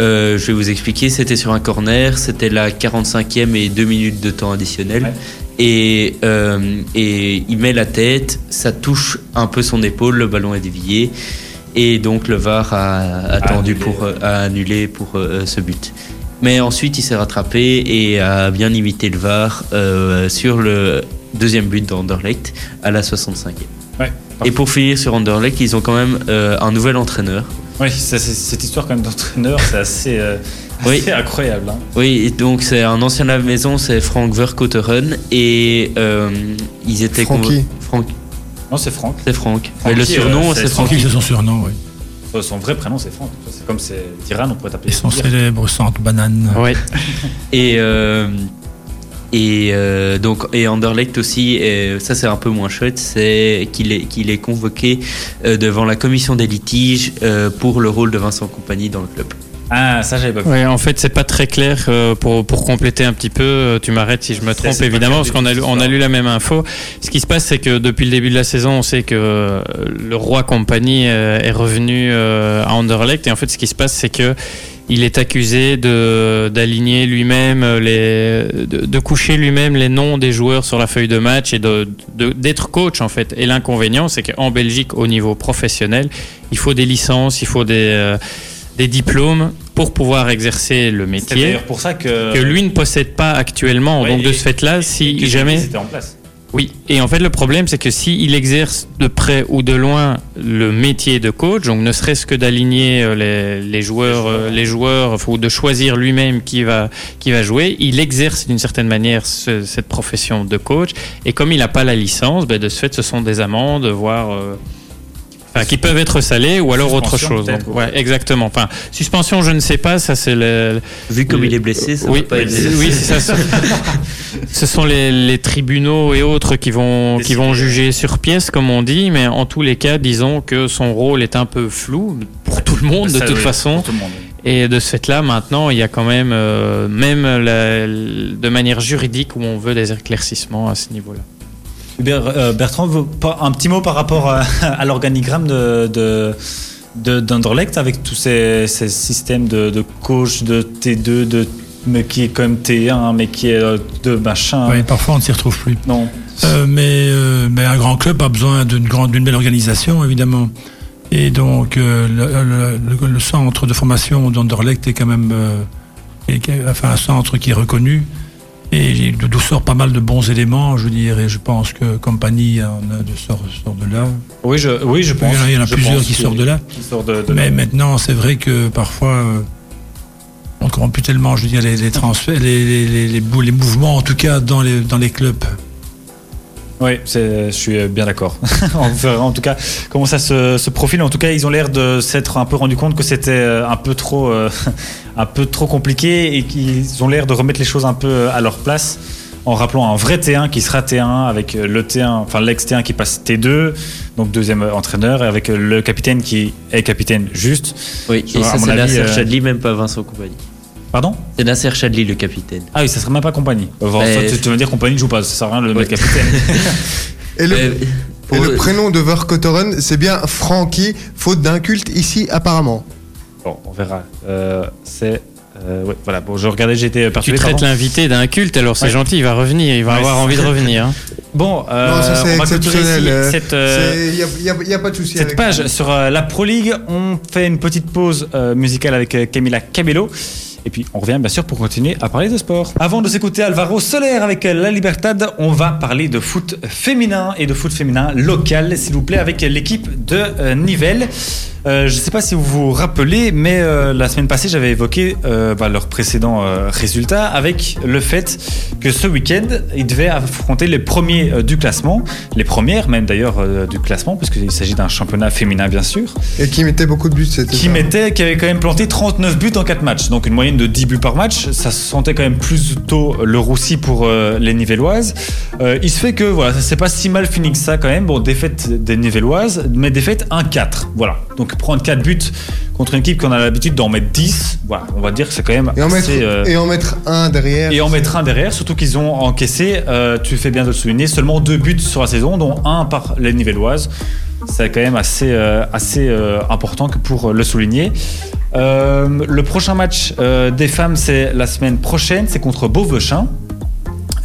[SPEAKER 6] euh, je vais vous expliquer, c'était sur un corner, c'était la 45e et 2 minutes de temps additionnel.
[SPEAKER 3] Ouais.
[SPEAKER 6] Et, euh, et il met la tête, ça touche un peu son épaule, le ballon est dévié. Et donc le VAR a attendu
[SPEAKER 3] annulé.
[SPEAKER 6] pour a annulé pour euh, ce but. Mais ensuite, il s'est rattrapé et a bien imité le VAR sur le deuxième but d'Anderlecht à la 65e.
[SPEAKER 3] Ouais.
[SPEAKER 6] Et pour finir sur Anderlecht, ils ont quand même un nouvel entraîneur.
[SPEAKER 3] Oui, ça, cette histoire quand même d'entraîneur, c'est assez, euh,
[SPEAKER 6] Oui.
[SPEAKER 3] assez incroyable. hein.
[SPEAKER 6] Oui, donc c'est un ancien à la maison, c'est Frank Verkotteren. Et euh, ils étaient...
[SPEAKER 4] Francky.
[SPEAKER 6] Franck,
[SPEAKER 3] Non, c'est Franck.
[SPEAKER 6] c'est Franck. Mais le surnom,
[SPEAKER 3] euh,
[SPEAKER 6] c'est
[SPEAKER 3] c'est
[SPEAKER 6] Franck.
[SPEAKER 7] Francky, c'est son surnom, oui.
[SPEAKER 3] Son- vrai prénom, c'est Franck. C'est comme c'est Tyrann, on pourrait t'appeler.
[SPEAKER 7] Et son célèbre centre banane.
[SPEAKER 5] ouais.
[SPEAKER 6] Et, euh, et euh, donc et Anderlecht aussi, et ça c'est un peu moins chouette, c'est qu'il est, qu'il est convoqué euh, devant la commission des litiges euh, pour le rôle de Vincent Compagnie dans le club.
[SPEAKER 3] Ah, ça, j'avais pas vu.
[SPEAKER 5] Ouais, en fait, c'est pas très clair euh, pour, pour compléter un petit peu. euh, Tu m'arrêtes si je me trompe, évidemment, parce qu'on a, lu- on a lu la même info. Ce qui se passe, c'est que depuis le début de la saison, on sait que euh, le roi compagnie euh, est revenu euh, à Anderlecht. Et en fait, ce qui se passe, c'est que il est accusé de d'aligner lui-même les de, de coucher lui-même les noms des joueurs sur la feuille de match et de d'être coach en fait. Et l'inconvénient, c'est qu'en Belgique, au niveau professionnel, il faut des licences, il faut des euh, des diplômes pour pouvoir exercer le
[SPEAKER 3] C'est
[SPEAKER 5] métier
[SPEAKER 3] d'ailleurs pour ça que.
[SPEAKER 5] que lui ne possède pas actuellement.
[SPEAKER 3] Ouais,
[SPEAKER 5] Donc de ce fait-là, si jamais
[SPEAKER 3] C'était en place.
[SPEAKER 5] Oui, et en fait le problème c'est que s'il exerce de près ou de loin le métier de coach, donc ne serait-ce que d'aligner euh, les, les joueurs, euh, les joueurs, ou de choisir lui-même qui va qui va jouer, il exerce d'une certaine manière ce- cette profession de coach. Et comme il n'a pas la licence, ben, de ce fait, ce sont des amendes, voire euh, enfin, qui peuvent être salées ou alors autre chose.
[SPEAKER 3] peut-être,
[SPEAKER 5] Donc, ouais, exactement. Enfin, suspension, je ne sais pas. Ça c'est le,
[SPEAKER 6] Vu comme il est blessé, ça
[SPEAKER 5] oui,
[SPEAKER 6] pas être...
[SPEAKER 5] c'est- oui, c'est ça. Ce sont les, les tribunaux et autres qui vont, qui vont juger sur pièce, comme on dit, mais en tous les cas, disons que son rôle est un peu flou pour tout le monde, de
[SPEAKER 3] Ça,
[SPEAKER 5] toute
[SPEAKER 3] oui,
[SPEAKER 5] façon.
[SPEAKER 3] pour tout le monde.
[SPEAKER 5] Et de ce fait-là, maintenant, il y a quand même, euh, même la- de manière juridique, où on veut des éclaircissements à ce niveau-là.
[SPEAKER 3] Hubert, euh, Bertrand, un petit mot par rapport à, l'organigramme de, de, de d'Anderlecht avec tous ces, ces systèmes de, de coach, de T2, de mais qui est quand même T1, mais qui est euh, de machin.
[SPEAKER 7] Oui, parfois on ne s'y retrouve plus.
[SPEAKER 3] Non.
[SPEAKER 7] Euh, mais, euh, mais un grand club a besoin d'une grande, d'une belle organisation, évidemment. Et donc, euh, le, le- le centre de formation d'Anderlecht est quand même est- enfin, un centre qui est reconnu. Et d'où sort pas mal de bons éléments, je veux dire. Et je pense que Compagnie en a de sort, sort de là.
[SPEAKER 3] Oui, je, oui, je
[SPEAKER 7] Il
[SPEAKER 3] pense.
[SPEAKER 7] y en a, il y en a plusieurs qui sortent de là.
[SPEAKER 3] de, de
[SPEAKER 7] Mais
[SPEAKER 3] là.
[SPEAKER 7] maintenant, c'est vrai que parfois, euh, on ne comprend plus tellement, je veux dire, les, les transferts, les, les, mouvements, en tout cas, dans les, dans les clubs.
[SPEAKER 3] Oui, je suis bien d'accord. On verra en tout cas comment ça se, se profile. En tout cas, ils ont l'air de s'être un peu rendu compte que c'était euh, un peu trop, euh, un peu trop compliqué et qu'ils ont l'air de remettre les choses un peu à leur place en rappelant un vrai T1 qui sera T1 avec le T1, enfin l'ex T1 qui passe T2, donc deuxième entraîneur, et avec le capitaine qui est capitaine juste.
[SPEAKER 6] Oui, et ça c'est Nasser
[SPEAKER 3] euh,
[SPEAKER 6] Chadli, même pas Vincent Compagnie.
[SPEAKER 3] Pardon
[SPEAKER 6] C'est Nasser Chadli le capitaine.
[SPEAKER 3] Ah oui, ça serait même pas compagnie. Enfin,
[SPEAKER 6] Mais-
[SPEAKER 3] toi, tu, tu veux dire compagnie ne joue pas, ça sert à rien de le mettre
[SPEAKER 6] Ouais.
[SPEAKER 3] capitaine.
[SPEAKER 4] Et le,
[SPEAKER 6] Euh,
[SPEAKER 4] et le prénom de Verkotteren, c'est bien Frankie, faute d'un culte ici apparemment.
[SPEAKER 3] Bon, on verra. Euh, c'est. euh, ouais, voilà, bon, je regardais, j'étais
[SPEAKER 5] Tu
[SPEAKER 3] persuadé.
[SPEAKER 5] traites
[SPEAKER 3] pardon.
[SPEAKER 5] l'invité d'un culte, alors c'est
[SPEAKER 3] Ouais.
[SPEAKER 5] gentil, il va revenir, il va
[SPEAKER 3] Ouais,
[SPEAKER 5] avoir
[SPEAKER 3] c'est
[SPEAKER 5] envie de revenir. hein.
[SPEAKER 3] Bon, euh,
[SPEAKER 4] non, ça c'est
[SPEAKER 3] on va clôturer
[SPEAKER 4] exceptionnel. Il n'y a, y a- y a pas de souci.
[SPEAKER 3] cette
[SPEAKER 4] avec
[SPEAKER 3] page
[SPEAKER 4] ça.
[SPEAKER 3] sur euh, la Pro League. On fait une petite pause euh, musicale avec euh, Camila Cabello. Et puis on revient bien sûr pour continuer à parler de sport. Avant de s'écouter Alvaro Soler avec La Libertad, on va parler de foot féminin et de foot féminin local, s'il vous plaît, avec l'équipe de euh, Nivelles. Euh, je ne sais pas si vous vous rappelez, mais euh, la semaine passée, j'avais évoqué euh, bah, leurs précédents euh, résultats avec le fait que ce week-end, ils devaient affronter les premiers du classement, les premières même d'ailleurs du classement, puisqu'il s'agit d'un championnat féminin bien sûr,
[SPEAKER 4] Et qui mettait beaucoup de buts, c'était
[SPEAKER 3] qui
[SPEAKER 4] ça.
[SPEAKER 3] mettait, qui avait quand même planté 39 buts en 4 matchs, donc une moyenne de 10 buts par match. Ça se sentait quand même plutôt le roussi pour les Nivelloises. Il se fait que voilà, ça s'est pas si mal fini que ça quand même. Bon, défaite des Nivelloises, mais défaite 1-4. Voilà. Donc prendre 4 buts contre une équipe qu'on a l'habitude d'en mettre 10, voilà, on va dire que c'est quand même
[SPEAKER 4] Et en, mettre,
[SPEAKER 3] assez, euh,
[SPEAKER 4] et en mettre un derrière.
[SPEAKER 3] et en mettre un derrière, surtout qu'ils ont encaissé, euh, tu fais bien de le souligner, seulement deux buts sur la saison, dont un par les Nivelloises. C'est quand même assez, euh, assez important que pour le souligner. Le prochain match des femmes, c'est la semaine prochaine, c'est contre Beauvechin.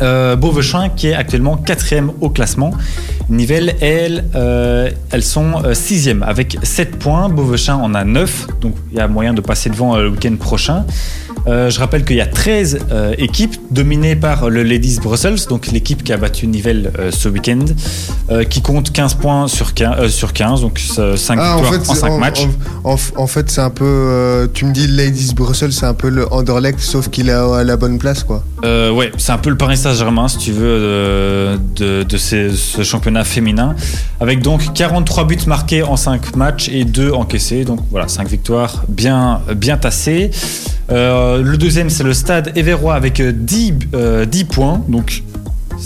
[SPEAKER 3] Euh, Beauvechin qui est actuellement quatrième au classement. Nivelles, elles, euh, elles sont euh, sixième avec 7 points. Beauvechin en a 9, donc il y a moyen de passer devant euh, le week-end prochain. Euh, je rappelle qu'il y a 13 euh, équipes dominées par le Ladies Brussels, donc l'équipe qui a battu Nivelles euh, ce week-end, qui compte 15 points sur 15, euh, sur 15 donc 5
[SPEAKER 4] Ah, en
[SPEAKER 3] victoires
[SPEAKER 4] fait,
[SPEAKER 3] en
[SPEAKER 4] c'est-
[SPEAKER 3] 5
[SPEAKER 4] en,
[SPEAKER 3] matchs.
[SPEAKER 4] en- fait, c'est un peu. tu me dis Ladies Brussels, c'est un peu le Anderlecht, sauf qu'il est à la bonne place, quoi.
[SPEAKER 3] Ouais, c'est un peu le Paris Saint-Germain, si tu veux, euh, de, ce championnat féminin. Avec donc 43 buts marqués en 5 matchs et 2 encaissés. Donc voilà, 5 victoires bien, bien tassées. Euh, le deuxième, c'est le stade Everrois avec euh, 10, euh, 10 points. Donc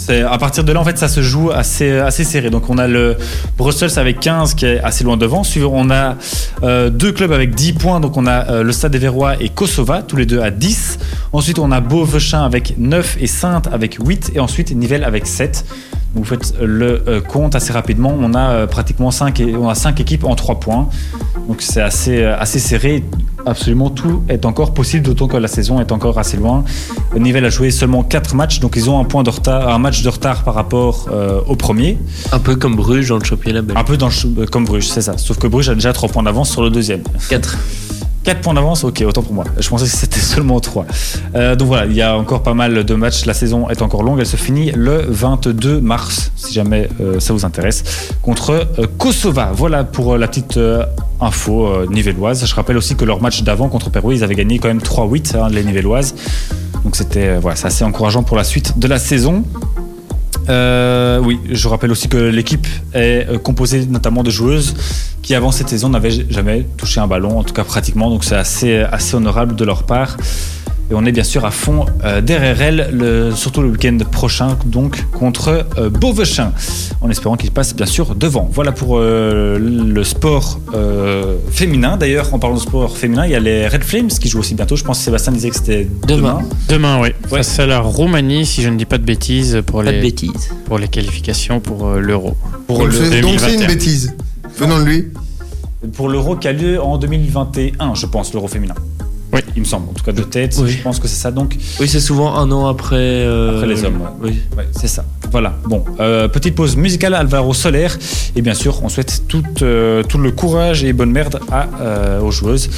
[SPEAKER 3] à partir de là, en fait, ça se joue assez, assez serré. Donc, on a le Brussels avec 15 qui est assez loin devant. Suivant, on a euh, deux clubs avec 10 points. Donc, on a euh, le Stade des Verrois et Kosova, tous les deux à 10. Ensuite, on a Beauvechin avec 9 et Sainte avec 8. Et ensuite, Nivelles avec 7. Donc, vous faites le euh, compte assez rapidement. On a pratiquement 5, et, on a 5 équipes en 3 points. Donc, c'est assez, assez serré. Absolument tout est encore possible, d'autant que la saison est encore assez loin. Nivelles a joué seulement 4 matchs, donc ils ont un, point de retard, un match de retard par rapport euh, au premier.
[SPEAKER 6] Un peu comme Bruges dans le championnat belge.
[SPEAKER 3] Un peu dans le ch- euh, comme Bruges, c'est ça. Sauf que Bruges a déjà 3 points d'avance sur le deuxième.
[SPEAKER 6] 4.
[SPEAKER 3] 4 points d'avance, ok, autant pour moi. Je pensais que c'était seulement 3. Euh, donc voilà, il y a encore pas mal de matchs. La saison est encore longue. Elle se finit le 22 mars, si jamais euh, ça vous intéresse, contre euh, Kosova. Voilà pour euh, la petite info nivelloise. Je rappelle aussi que leur match d'avant contre Pérou, ils avaient gagné quand même 3-8, hein, les nivelloises. Donc c'était voilà, assez encourageant pour la suite de la saison. Euh, oui, je rappelle aussi que l'équipe est euh, composée notamment de joueuses qui avant cette saison n'avaient jamais touché un ballon, en tout cas pratiquement, donc c'est assez, assez honorable de leur part. Et on est bien sûr à fond euh, derrière elle, le- surtout le week-end prochain, donc contre euh, Beauvechin, en espérant qu'il passe bien sûr devant. Voilà pour euh, le sport euh, féminin. D'ailleurs, en parlant de sport féminin, il y a les Red Flames qui jouent aussi bientôt. Je pense que Sébastien disait que c'était demain.
[SPEAKER 5] Demain, oui.
[SPEAKER 3] Ouais.
[SPEAKER 5] Face à la Roumanie, si je ne dis pas de bêtises, pour,
[SPEAKER 6] Pas de
[SPEAKER 5] les,
[SPEAKER 6] bêtises.
[SPEAKER 5] pour les qualifications pour euh, l'Euro.
[SPEAKER 3] Pour
[SPEAKER 4] donc
[SPEAKER 3] le
[SPEAKER 4] c'est donc c'est une
[SPEAKER 5] 2021.
[SPEAKER 4] bêtise. Venant de lui.
[SPEAKER 3] Pour l'Euro qui a lieu en 2021, je pense, l'Euro féminin.
[SPEAKER 5] Oui.
[SPEAKER 3] Il me semble, en tout cas de tête,
[SPEAKER 6] Oui.
[SPEAKER 3] je pense que c'est ça. Donc,
[SPEAKER 6] Oui, c'est souvent un an après. euh,
[SPEAKER 3] Après les hommes, ouais.
[SPEAKER 6] Oui.
[SPEAKER 3] Ouais, c'est ça. Voilà. Bon, euh, petite pause musicale Alvaro Soler. Et bien sûr, on souhaite tout, euh, tout le courage et bonne merde à, euh, aux joueuses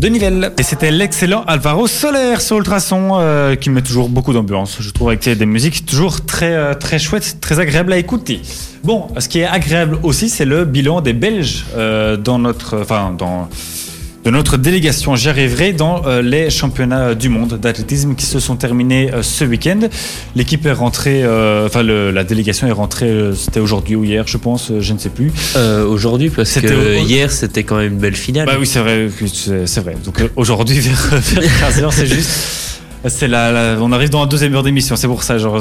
[SPEAKER 3] de Nivelles. Et c'était l'excellent Alvaro Soler sur Ultrason euh, qui met toujours beaucoup d'ambiance. Je trouve avec des musiques toujours très, très chouettes, très agréables à écouter. Bon, ce qui est agréable aussi, c'est le bilan des Belges euh, dans notre, enfin dans de notre délégation. J'y arriverai dans euh, les championnats du monde d'athlétisme qui se sont terminés euh, ce week-end. L'équipe est rentrée, euh, enfin le- la délégation est rentrée, euh, c'était aujourd'hui ou hier, je pense, euh, je ne sais plus.
[SPEAKER 6] Euh, Aujourd'hui, parce
[SPEAKER 3] C'était
[SPEAKER 6] que hier, c'était quand même une belle finale.
[SPEAKER 3] Bah oui, c'est vrai, c'est vrai. Donc euh, aujourd'hui vers, vers 15h, c'est juste. C'est la, on arrive dans la deuxième heure d'émission, c'est pour ça, genre,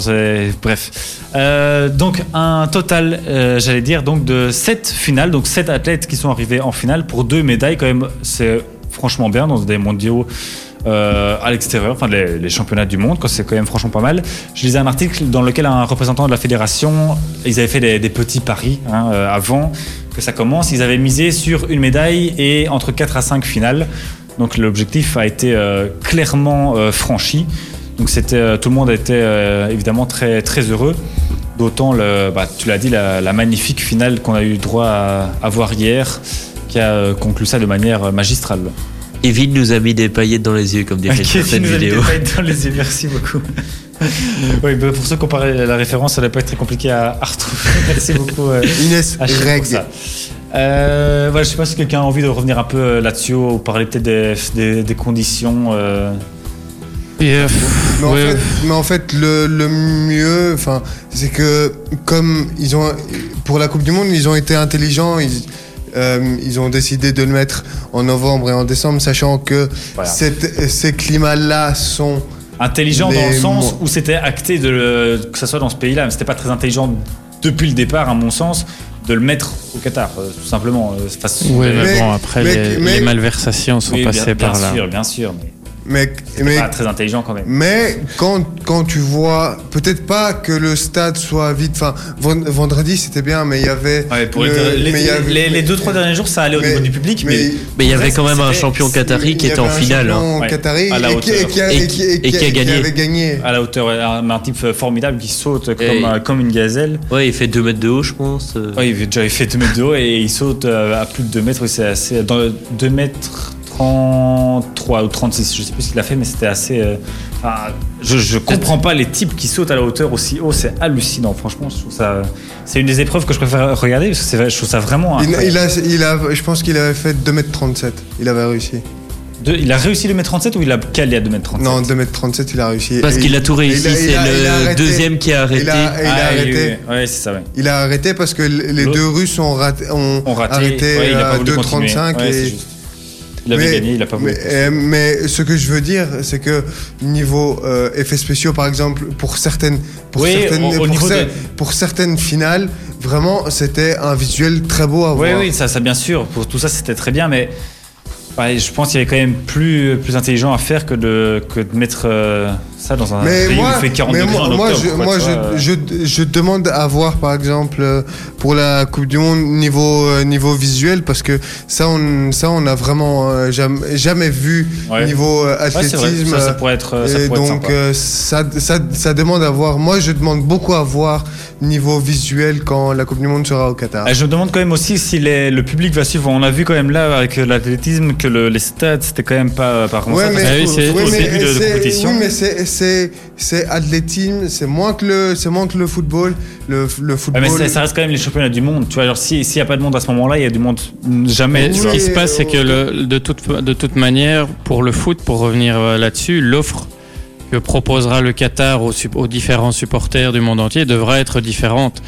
[SPEAKER 3] bref. Euh, donc un total, euh, j'allais dire, donc de 7 finales, donc 7 athlètes qui sont arrivés en finale pour deux médailles quand même, c'est franchement bien dans des mondiaux euh, à l'extérieur, enfin les, championnats du monde, quoi, c'est quand même franchement pas mal. Je lisais un article dans lequel un représentant de la fédération, ils avaient fait des, petits paris hein, avant que ça commence, ils avaient misé sur une médaille et entre 4 à 5 finales. Donc l'objectif a été euh, clairement euh, franchi. Donc c'était euh, tout le monde était évidemment très très heureux. D'autant le, bah, tu l'as dit, la, la magnifique finale qu'on a eu droit à, à voir hier, qui a conclu ça de manière magistrale.
[SPEAKER 6] Evie nous a mis des paillettes dans les yeux, comme dirait
[SPEAKER 3] Qui
[SPEAKER 6] cette
[SPEAKER 3] nous a mis des
[SPEAKER 6] vidéo.
[SPEAKER 3] paillettes dans les yeux, merci beaucoup. oui, bah, pour ceux qui ont pas la référence, ça ne va pas être très compliqué à, à retrouver. Merci beaucoup. euh,
[SPEAKER 4] Inès
[SPEAKER 3] ça. Euh, voilà, je sais pas si quelqu'un a envie de revenir un peu euh, là-dessus ou parler peut-être des, des- des conditions. euh,
[SPEAKER 4] Mais en fait, mais en fait, le, le mieux, enfin, c'est que comme ils ont, pour la Coupe du Monde, ils ont été intelligents. Ils, euh, ils ont décidé de le mettre en novembre et en décembre, sachant que
[SPEAKER 3] Voilà.
[SPEAKER 4] cette- ces climats-là sont
[SPEAKER 3] intelligent dans le sens où c'était acté de le- que ça soit dans ce pays-là, mais c'était pas très intelligent depuis le départ, à mon sens, de le mettre au Qatar, euh, tout simplement. euh, face-
[SPEAKER 5] ouais, mais,
[SPEAKER 4] Mais-
[SPEAKER 5] bon, après,
[SPEAKER 4] mais-
[SPEAKER 5] les,
[SPEAKER 4] mais-
[SPEAKER 5] les malversations sont
[SPEAKER 3] Oui, bien,
[SPEAKER 5] passées
[SPEAKER 3] bien
[SPEAKER 5] par là.
[SPEAKER 3] sûr, bien sûr, mais
[SPEAKER 4] mais,
[SPEAKER 3] pas très intelligent quand même.
[SPEAKER 4] Mais quand, quand tu vois, peut-être pas que le stade soit vide, enfin, ven- vendredi c'était bien, mais il y avait.
[SPEAKER 3] Ouais, pour
[SPEAKER 4] le-
[SPEAKER 3] les,
[SPEAKER 4] mais il y avait-
[SPEAKER 3] les- les deux trois derniers jours, ça allait au
[SPEAKER 4] mais-
[SPEAKER 3] niveau du public, mais,
[SPEAKER 6] Mais il y avait quand même un champion qatari qui
[SPEAKER 4] il
[SPEAKER 6] était en
[SPEAKER 4] un
[SPEAKER 6] finale. hein.
[SPEAKER 4] champion
[SPEAKER 3] Ouais,
[SPEAKER 4] qatari
[SPEAKER 3] à la
[SPEAKER 4] et qui- a-
[SPEAKER 6] hauteur.
[SPEAKER 4] et qui-
[SPEAKER 6] gagné.
[SPEAKER 4] avait gagné.
[SPEAKER 3] à la hauteur, un, un type formidable qui saute comme,
[SPEAKER 6] Et-
[SPEAKER 3] euh, comme une gazelle.
[SPEAKER 6] Ouais, il fait 2 mètres de haut, je pense. euh.
[SPEAKER 3] Ouais, il avait déjà fait 2 mètres de haut et il saute euh, à plus de 2 mètres. C'est assez. Dans 2 mètres 33 ou 36, je sais plus ce qu'il a fait, mais c'était assez. euh, enfin, je, je comprends pas les types qui sautent à la hauteur aussi haut, c'est hallucinant. Franchement, je trouve ça. C'est une des épreuves que je préfère regarder parce que je trouve ça vraiment.
[SPEAKER 4] Il, il a, il a, je pense qu'il avait fait 2m37. Il avait réussi.
[SPEAKER 3] De- il a réussi 2 mètres 37 ou il a calé à 2 mètres 37
[SPEAKER 4] Non, 2m37, il a réussi.
[SPEAKER 6] Parce qu'il
[SPEAKER 4] il-
[SPEAKER 6] a tout réussi, c'est le
[SPEAKER 4] arrêté.
[SPEAKER 6] deuxième qui a arrêté.
[SPEAKER 4] Il a, il a
[SPEAKER 3] Ah,
[SPEAKER 4] arrêté.
[SPEAKER 3] oui, oui. Ouais, ça, ouais.
[SPEAKER 4] Il a arrêté parce que les deux Russes ont, raté, ont,
[SPEAKER 3] On raté.
[SPEAKER 4] arrêté
[SPEAKER 3] ouais, il a
[SPEAKER 4] à
[SPEAKER 3] pas voulu continuer.
[SPEAKER 4] 2,35
[SPEAKER 3] Ouais,
[SPEAKER 4] et.
[SPEAKER 3] Il avait
[SPEAKER 4] Mais-
[SPEAKER 3] gagné, il a pas voulu.
[SPEAKER 4] Mais, euh, mais ce que je veux dire, c'est que niveau euh, effets spéciaux, par exemple, pour certaines, pour
[SPEAKER 3] Oui,
[SPEAKER 4] certaines,
[SPEAKER 3] au- au
[SPEAKER 4] pour, cer- certaines finales, vraiment, c'était un visuel très beau à
[SPEAKER 3] Oui,
[SPEAKER 4] voir.
[SPEAKER 3] oui, ça, ça bien sûr. Pour tout ça, c'était très bien, mais ouais, je pense qu'il y avait quand même plus, plus intelligent à faire que de, que de mettre euh, ça dans un
[SPEAKER 4] Mais
[SPEAKER 3] pays
[SPEAKER 4] moi,
[SPEAKER 3] où il fait 40
[SPEAKER 4] mais moi,
[SPEAKER 3] en
[SPEAKER 4] moi,
[SPEAKER 3] octobre.
[SPEAKER 4] je,
[SPEAKER 3] quoi,
[SPEAKER 4] moi je, je, je demande à voir, par exemple, euh, pour la Coupe du Monde, niveau, euh, niveau visuel, parce que ça, on, ça, on a vraiment euh, jamais, jamais vu
[SPEAKER 3] Ouais.
[SPEAKER 4] niveau
[SPEAKER 3] Ouais,
[SPEAKER 4] athlétisme.
[SPEAKER 3] ça, ça pourrait être, ça
[SPEAKER 4] Et
[SPEAKER 3] être
[SPEAKER 4] donc,
[SPEAKER 3] sympa.
[SPEAKER 4] euh, ça, ça, ça demande à voir. Moi, je demande beaucoup à voir niveau visuel quand la Coupe du Monde sera au Qatar.
[SPEAKER 3] Euh, Je me demande quand même aussi si les- le public va suivre. On a vu quand même là avec l'athlétisme que le- les stades c'était quand même pas par contre
[SPEAKER 4] Ouais, mais,
[SPEAKER 5] Ah oui, c'est-
[SPEAKER 3] au début de, de
[SPEAKER 4] c'est-
[SPEAKER 3] compétition.
[SPEAKER 4] oui, mais c'est, c'est, c'est athlétisme, c'est moins que le, c'est moins que le football. Le, le
[SPEAKER 3] Ouais,
[SPEAKER 4] football.
[SPEAKER 3] mais ça, ça reste quand même les championnats du monde. Tu vois, genre si- s'il n'y a pas de monde à ce moment-là, il y a du monde jamais.
[SPEAKER 5] Ce qui se passe, c'est que le- de, toute, de toute manière, pour le foot, pour revenir euh, là-dessus, l'offre que proposera le Qatar aux, différents supporters du monde entier devra être différente.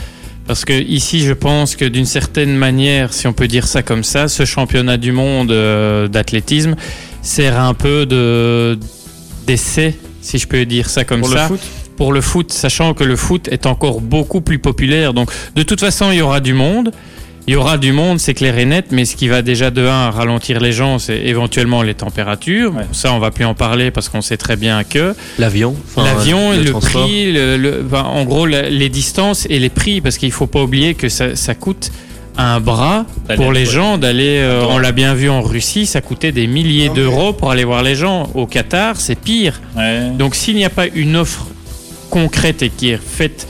[SPEAKER 5] Parce que ici, je pense que d'une certaine manière, si on peut dire ça comme ça, ce championnat du monde euh, d'athlétisme sert un peu de d'essai, si je peux dire ça comme
[SPEAKER 3] Pour le
[SPEAKER 5] ça
[SPEAKER 3] foot
[SPEAKER 5] pour le foot, sachant que le foot est encore beaucoup plus populaire. Donc, de toute façon, il y aura du monde. Il y aura du monde, c'est clair et net, mais ce qui va déjà de 1 ralentir les gens, c'est éventuellement les températures.
[SPEAKER 3] Ouais.
[SPEAKER 5] Ça, on va plus en parler parce qu'on sait très bien que
[SPEAKER 6] L'avion. enfin,
[SPEAKER 5] l'avion, le, prix, le- le- enfin, en gros, la- les distances et les prix, parce qu'il faut pas oublier que ça, ça coûte un bras pour les gens d'aller. euh, on l'a bien vu en Russie, ça coûtait des milliers
[SPEAKER 4] mais-
[SPEAKER 5] d'euros pour aller voir les gens. Au Qatar, c'est pire.
[SPEAKER 3] Ouais.
[SPEAKER 5] Donc s'il n'y a pas une offre concrète et qui est faite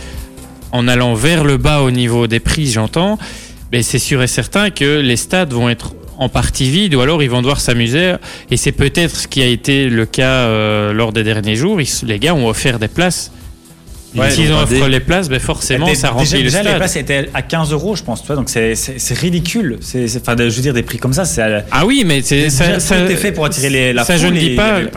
[SPEAKER 5] en allant vers le bas au niveau des prix, j'entends, mais c'est sûr et certain que les stades vont être en partie vides ou alors ils vont devoir s'amuser. Et c'est peut-être ce qui a été le cas euh, lors des derniers jours. Ils- les gars ont offert des places.
[SPEAKER 3] Ouais,
[SPEAKER 5] S'ils offrent les places, ben forcément ça
[SPEAKER 3] déjà,
[SPEAKER 5] remplit le
[SPEAKER 3] déjà, les places étaient à 15 euros, je pense. Tu vois, donc c'est ridicule. C'est, enfin, je veux dire, des prix comme ça, c'est.
[SPEAKER 5] Ah oui, mais c'est
[SPEAKER 3] ça,
[SPEAKER 5] ça,
[SPEAKER 3] ça, fait pour attirer les, la
[SPEAKER 5] ça, je ne dis pas.
[SPEAKER 3] et-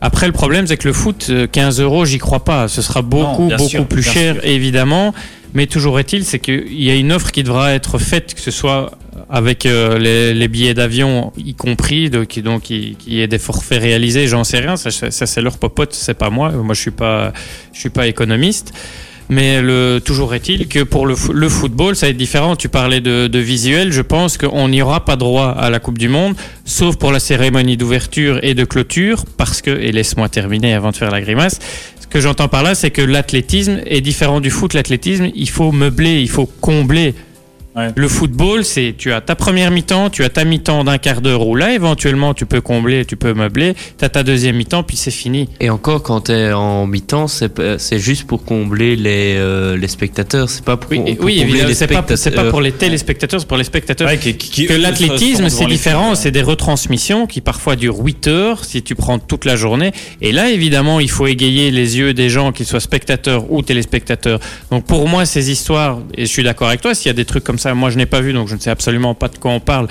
[SPEAKER 5] Après, le problème, c'est que le foot, euh, 15 euros, j'y crois pas. Ce sera beaucoup, beaucoup
[SPEAKER 3] sûr,
[SPEAKER 5] plus cher,
[SPEAKER 3] sûr.
[SPEAKER 5] évidemment. Mais toujours est-il, c'est qu'il y a une offre qui devra être faite, que ce soit avec euh, les, billets d'avion y compris, donc, qui- donc qui, ait des forfaits réalisés, j'en sais rien. Ça, c'est leur popote, c'est pas moi. Moi, je suis pas, je suis pas économiste. Mais toujours est-il que pour le football, ça va être différent. Tu parlais de, de visuel. Je pense qu'on n'y aura pas droit à la Coupe du Monde, sauf pour la cérémonie d'ouverture et de clôture, parce que, et laisse-moi terminer avant de faire la grimace, ce que j'entends par là, c'est que l'athlétisme est différent du foot. L'athlétisme, il faut meubler, il faut combler.
[SPEAKER 3] Ouais.
[SPEAKER 5] Le football, c'est tu as ta première mi-temps, tu as ta mi-temps d'un quart d'heure où là, éventuellement, tu peux combler, tu peux meubler. Tu as ta deuxième mi-temps, puis c'est fini.
[SPEAKER 6] Et encore, quand t'es en mi-temps, c'est juste pour combler les, euh, les spectateurs. C'est pas pour,
[SPEAKER 5] Oui,
[SPEAKER 6] pour
[SPEAKER 5] oui
[SPEAKER 6] combler les
[SPEAKER 5] c'est pas, c'est pas
[SPEAKER 6] spectateurs.
[SPEAKER 5] pour les téléspectateurs, c'est pour les spectateurs.
[SPEAKER 3] Ouais, qui- qui- qui-
[SPEAKER 5] que l'athlétisme, c'est différent. C'est des retransmissions qui parfois durent 8 heures si tu prends toute la journée. Et là, évidemment, il faut égayer les yeux des gens, qu'ils soient spectateurs ou téléspectateurs. Donc pour moi, ces histoires, et je suis d'accord avec toi, s'il y a des trucs comme ça, moi je n'ai pas vu, donc je ne sais absolument pas de quoi on parle.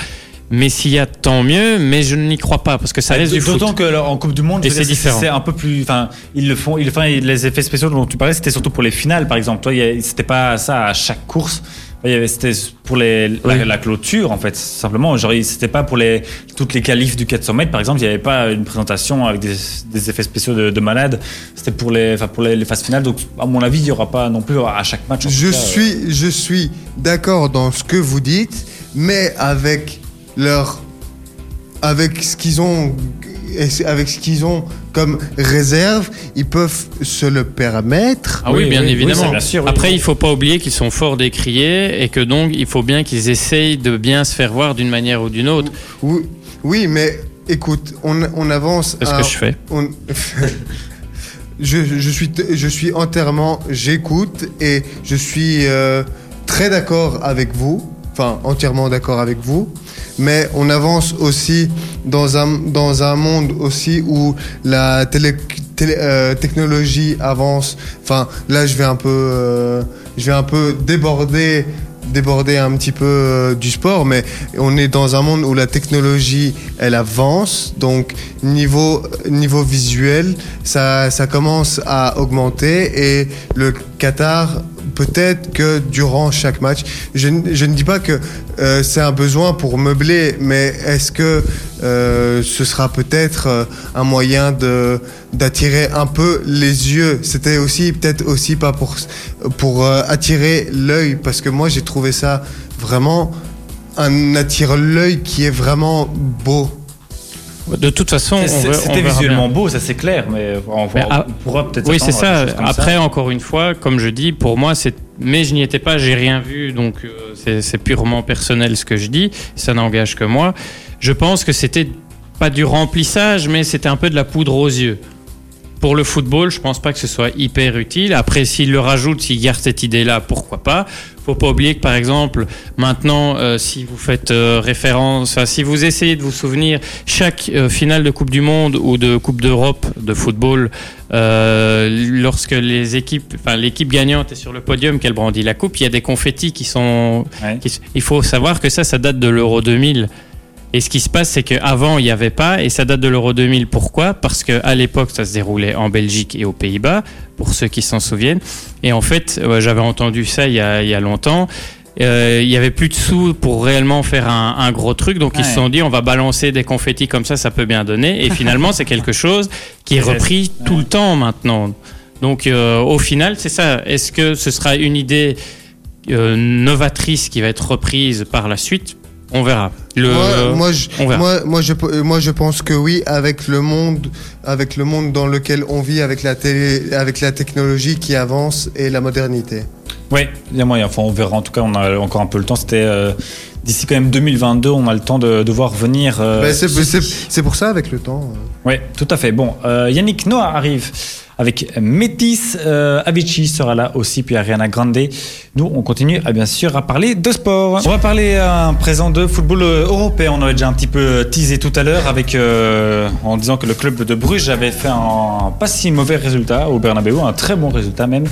[SPEAKER 5] Mais s'il y a tant mieux, mais je n'y crois pas parce que ça reste du foot.
[SPEAKER 3] D'autant que en Coupe du Monde,
[SPEAKER 5] c'est
[SPEAKER 3] un peu plus. Enfin, ils le font. Ils, enfin, les effets spéciaux dont tu parlais, c'était surtout pour les finales, par exemple. Toi, c'était pas ça à chaque course. C'était pour les, la,
[SPEAKER 6] Oui.
[SPEAKER 3] la clôture, en fait, simplement. C'était pas pour les, toutes les qualifs du 400 mètres, par exemple. Il n'y avait pas une présentation avec des, des effets spéciaux de, de malade. C'était pour les, pour les, les phases finales. Donc, à mon avis, il n'y aura pas non plus à chaque match.
[SPEAKER 4] Je
[SPEAKER 3] cas, euh,
[SPEAKER 4] suis, je suis d'accord dans ce que vous dites, mais avec leur, avec ce qu'ils ont, avec ce qu'ils ont comme réserve, ils peuvent se le permettre.
[SPEAKER 5] Ah oui,
[SPEAKER 3] Oui,
[SPEAKER 5] bien
[SPEAKER 3] oui,
[SPEAKER 5] évidemment.
[SPEAKER 3] ça, bien sûr, oui.
[SPEAKER 5] Après, il faut pas oublier qu'ils sont forts décriés et que donc il faut bien qu'ils essayent de bien se faire voir d'une manière ou d'une autre.
[SPEAKER 4] Oui, oui, mais écoute, on, on avance.
[SPEAKER 5] C'est ce que je fais.
[SPEAKER 4] on- je, je suis, je suis entièrement, j'écoute et je suis euh, très d'accord avec vous, enfin entièrement d'accord avec vous, mais on avance aussi dans un, dans un monde aussi où la euh, technologie avance. Enfin, là, je vais un peu, euh, je vais un peu déborder déborder un petit peu euh, du sport, mais on est dans un monde où la technologie, elle avance, donc niveau, niveau visuel, ça, ça commence à augmenter et le Qatar, peut-être que durant chaque match, je, ne- dis pas que euh, c'est un besoin pour meubler, mais est-ce que euh, ce sera peut-être euh, un moyen de d'attirer un peu les yeux? C'était aussi peut-être aussi pas pour pour attirer l'œil, parce que moi j'ai trouvé ça vraiment un attire l'œil qui est vraiment beau.
[SPEAKER 5] De toute façon,
[SPEAKER 3] C'était visuellement
[SPEAKER 5] bien.
[SPEAKER 3] beau, ça c'est clair, mais on,
[SPEAKER 5] Mais
[SPEAKER 3] on
[SPEAKER 5] ah,
[SPEAKER 3] pourra peut-être.
[SPEAKER 5] Oui, c'est ça. Après, encore une fois, comme je dis, pour moi, c'est. Mais je n'y étais pas, j'ai rien vu, donc euh, c'est- c'est purement personnel ce que je dis. Ça n'engage que moi. Je pense que c'était pas du remplissage, mais c'était un peu de la poudre aux yeux. Pour le football, je pense pas que ce soit hyper utile. Après, s'il le rajoute, s'il garde cette idée-là, pourquoi pas. Faut pas oublier que, par exemple, maintenant, euh, si vous faites euh, référence, enfin, si vous essayez de vous souvenir, chaque euh, finale de Coupe du Monde ou de Coupe d'Europe de football, lorsque les équipes, enfin, l'équipe gagnante est sur le podium, qu'elle brandit la coupe, il y a des confettis qui sont.
[SPEAKER 3] Ouais.
[SPEAKER 5] qui- il faut savoir que ça, ça date de l'Euro 2000. Et ce qui se passe, c'est qu'avant, il n'y avait pas, et ça date de l'Euro 2000. Pourquoi? Parce qu'à l'époque, ça se déroulait en Belgique et aux Pays-Bas, pour ceux qui s'en souviennent. Et en fait, euh, j'avais entendu ça il y a, il y a longtemps. Euh, il y avait plus de sous pour réellement faire un, un gros truc, donc ils se sont dit on va balancer des confettis comme ça, ça peut bien donner. Et finalement, c'est quelque chose qui est
[SPEAKER 3] Ouais.
[SPEAKER 5] repris tout le temps maintenant. Donc euh, au final, c'est ça. Est-ce que ce sera une idée euh, novatrice qui va être reprise par la suite? On verra. Le,
[SPEAKER 4] moi, moi, je,
[SPEAKER 5] on verra.
[SPEAKER 4] moi, moi, je, moi, je pense que oui, avec le monde, avec le monde dans lequel on vit, avec la télé, avec la technologie qui avance et la modernité.
[SPEAKER 3] Oui, il y a moyen. Enfin, on verra. En tout cas, on a encore un peu le temps. C'était euh, d'ici quand même 2022, on a le temps de, de voir venir. euh,
[SPEAKER 4] Bah, c'est-
[SPEAKER 3] ceci.
[SPEAKER 4] c'est c'est pour ça, avec le temps.
[SPEAKER 3] Oui, tout à fait. Bon, euh, Yannick Noah arrive avec Métis. Euh, Avicii sera là aussi, puis Ariana Grande. Nous, on continue à, bien sûr à parler de sport. On va parler à présent de football euh, européen. On avait déjà un petit peu teasé tout à l'heure avec euh, en disant que le club de Bruges avait fait un pas si mauvais résultat au Bernabeu, un très bon résultat même.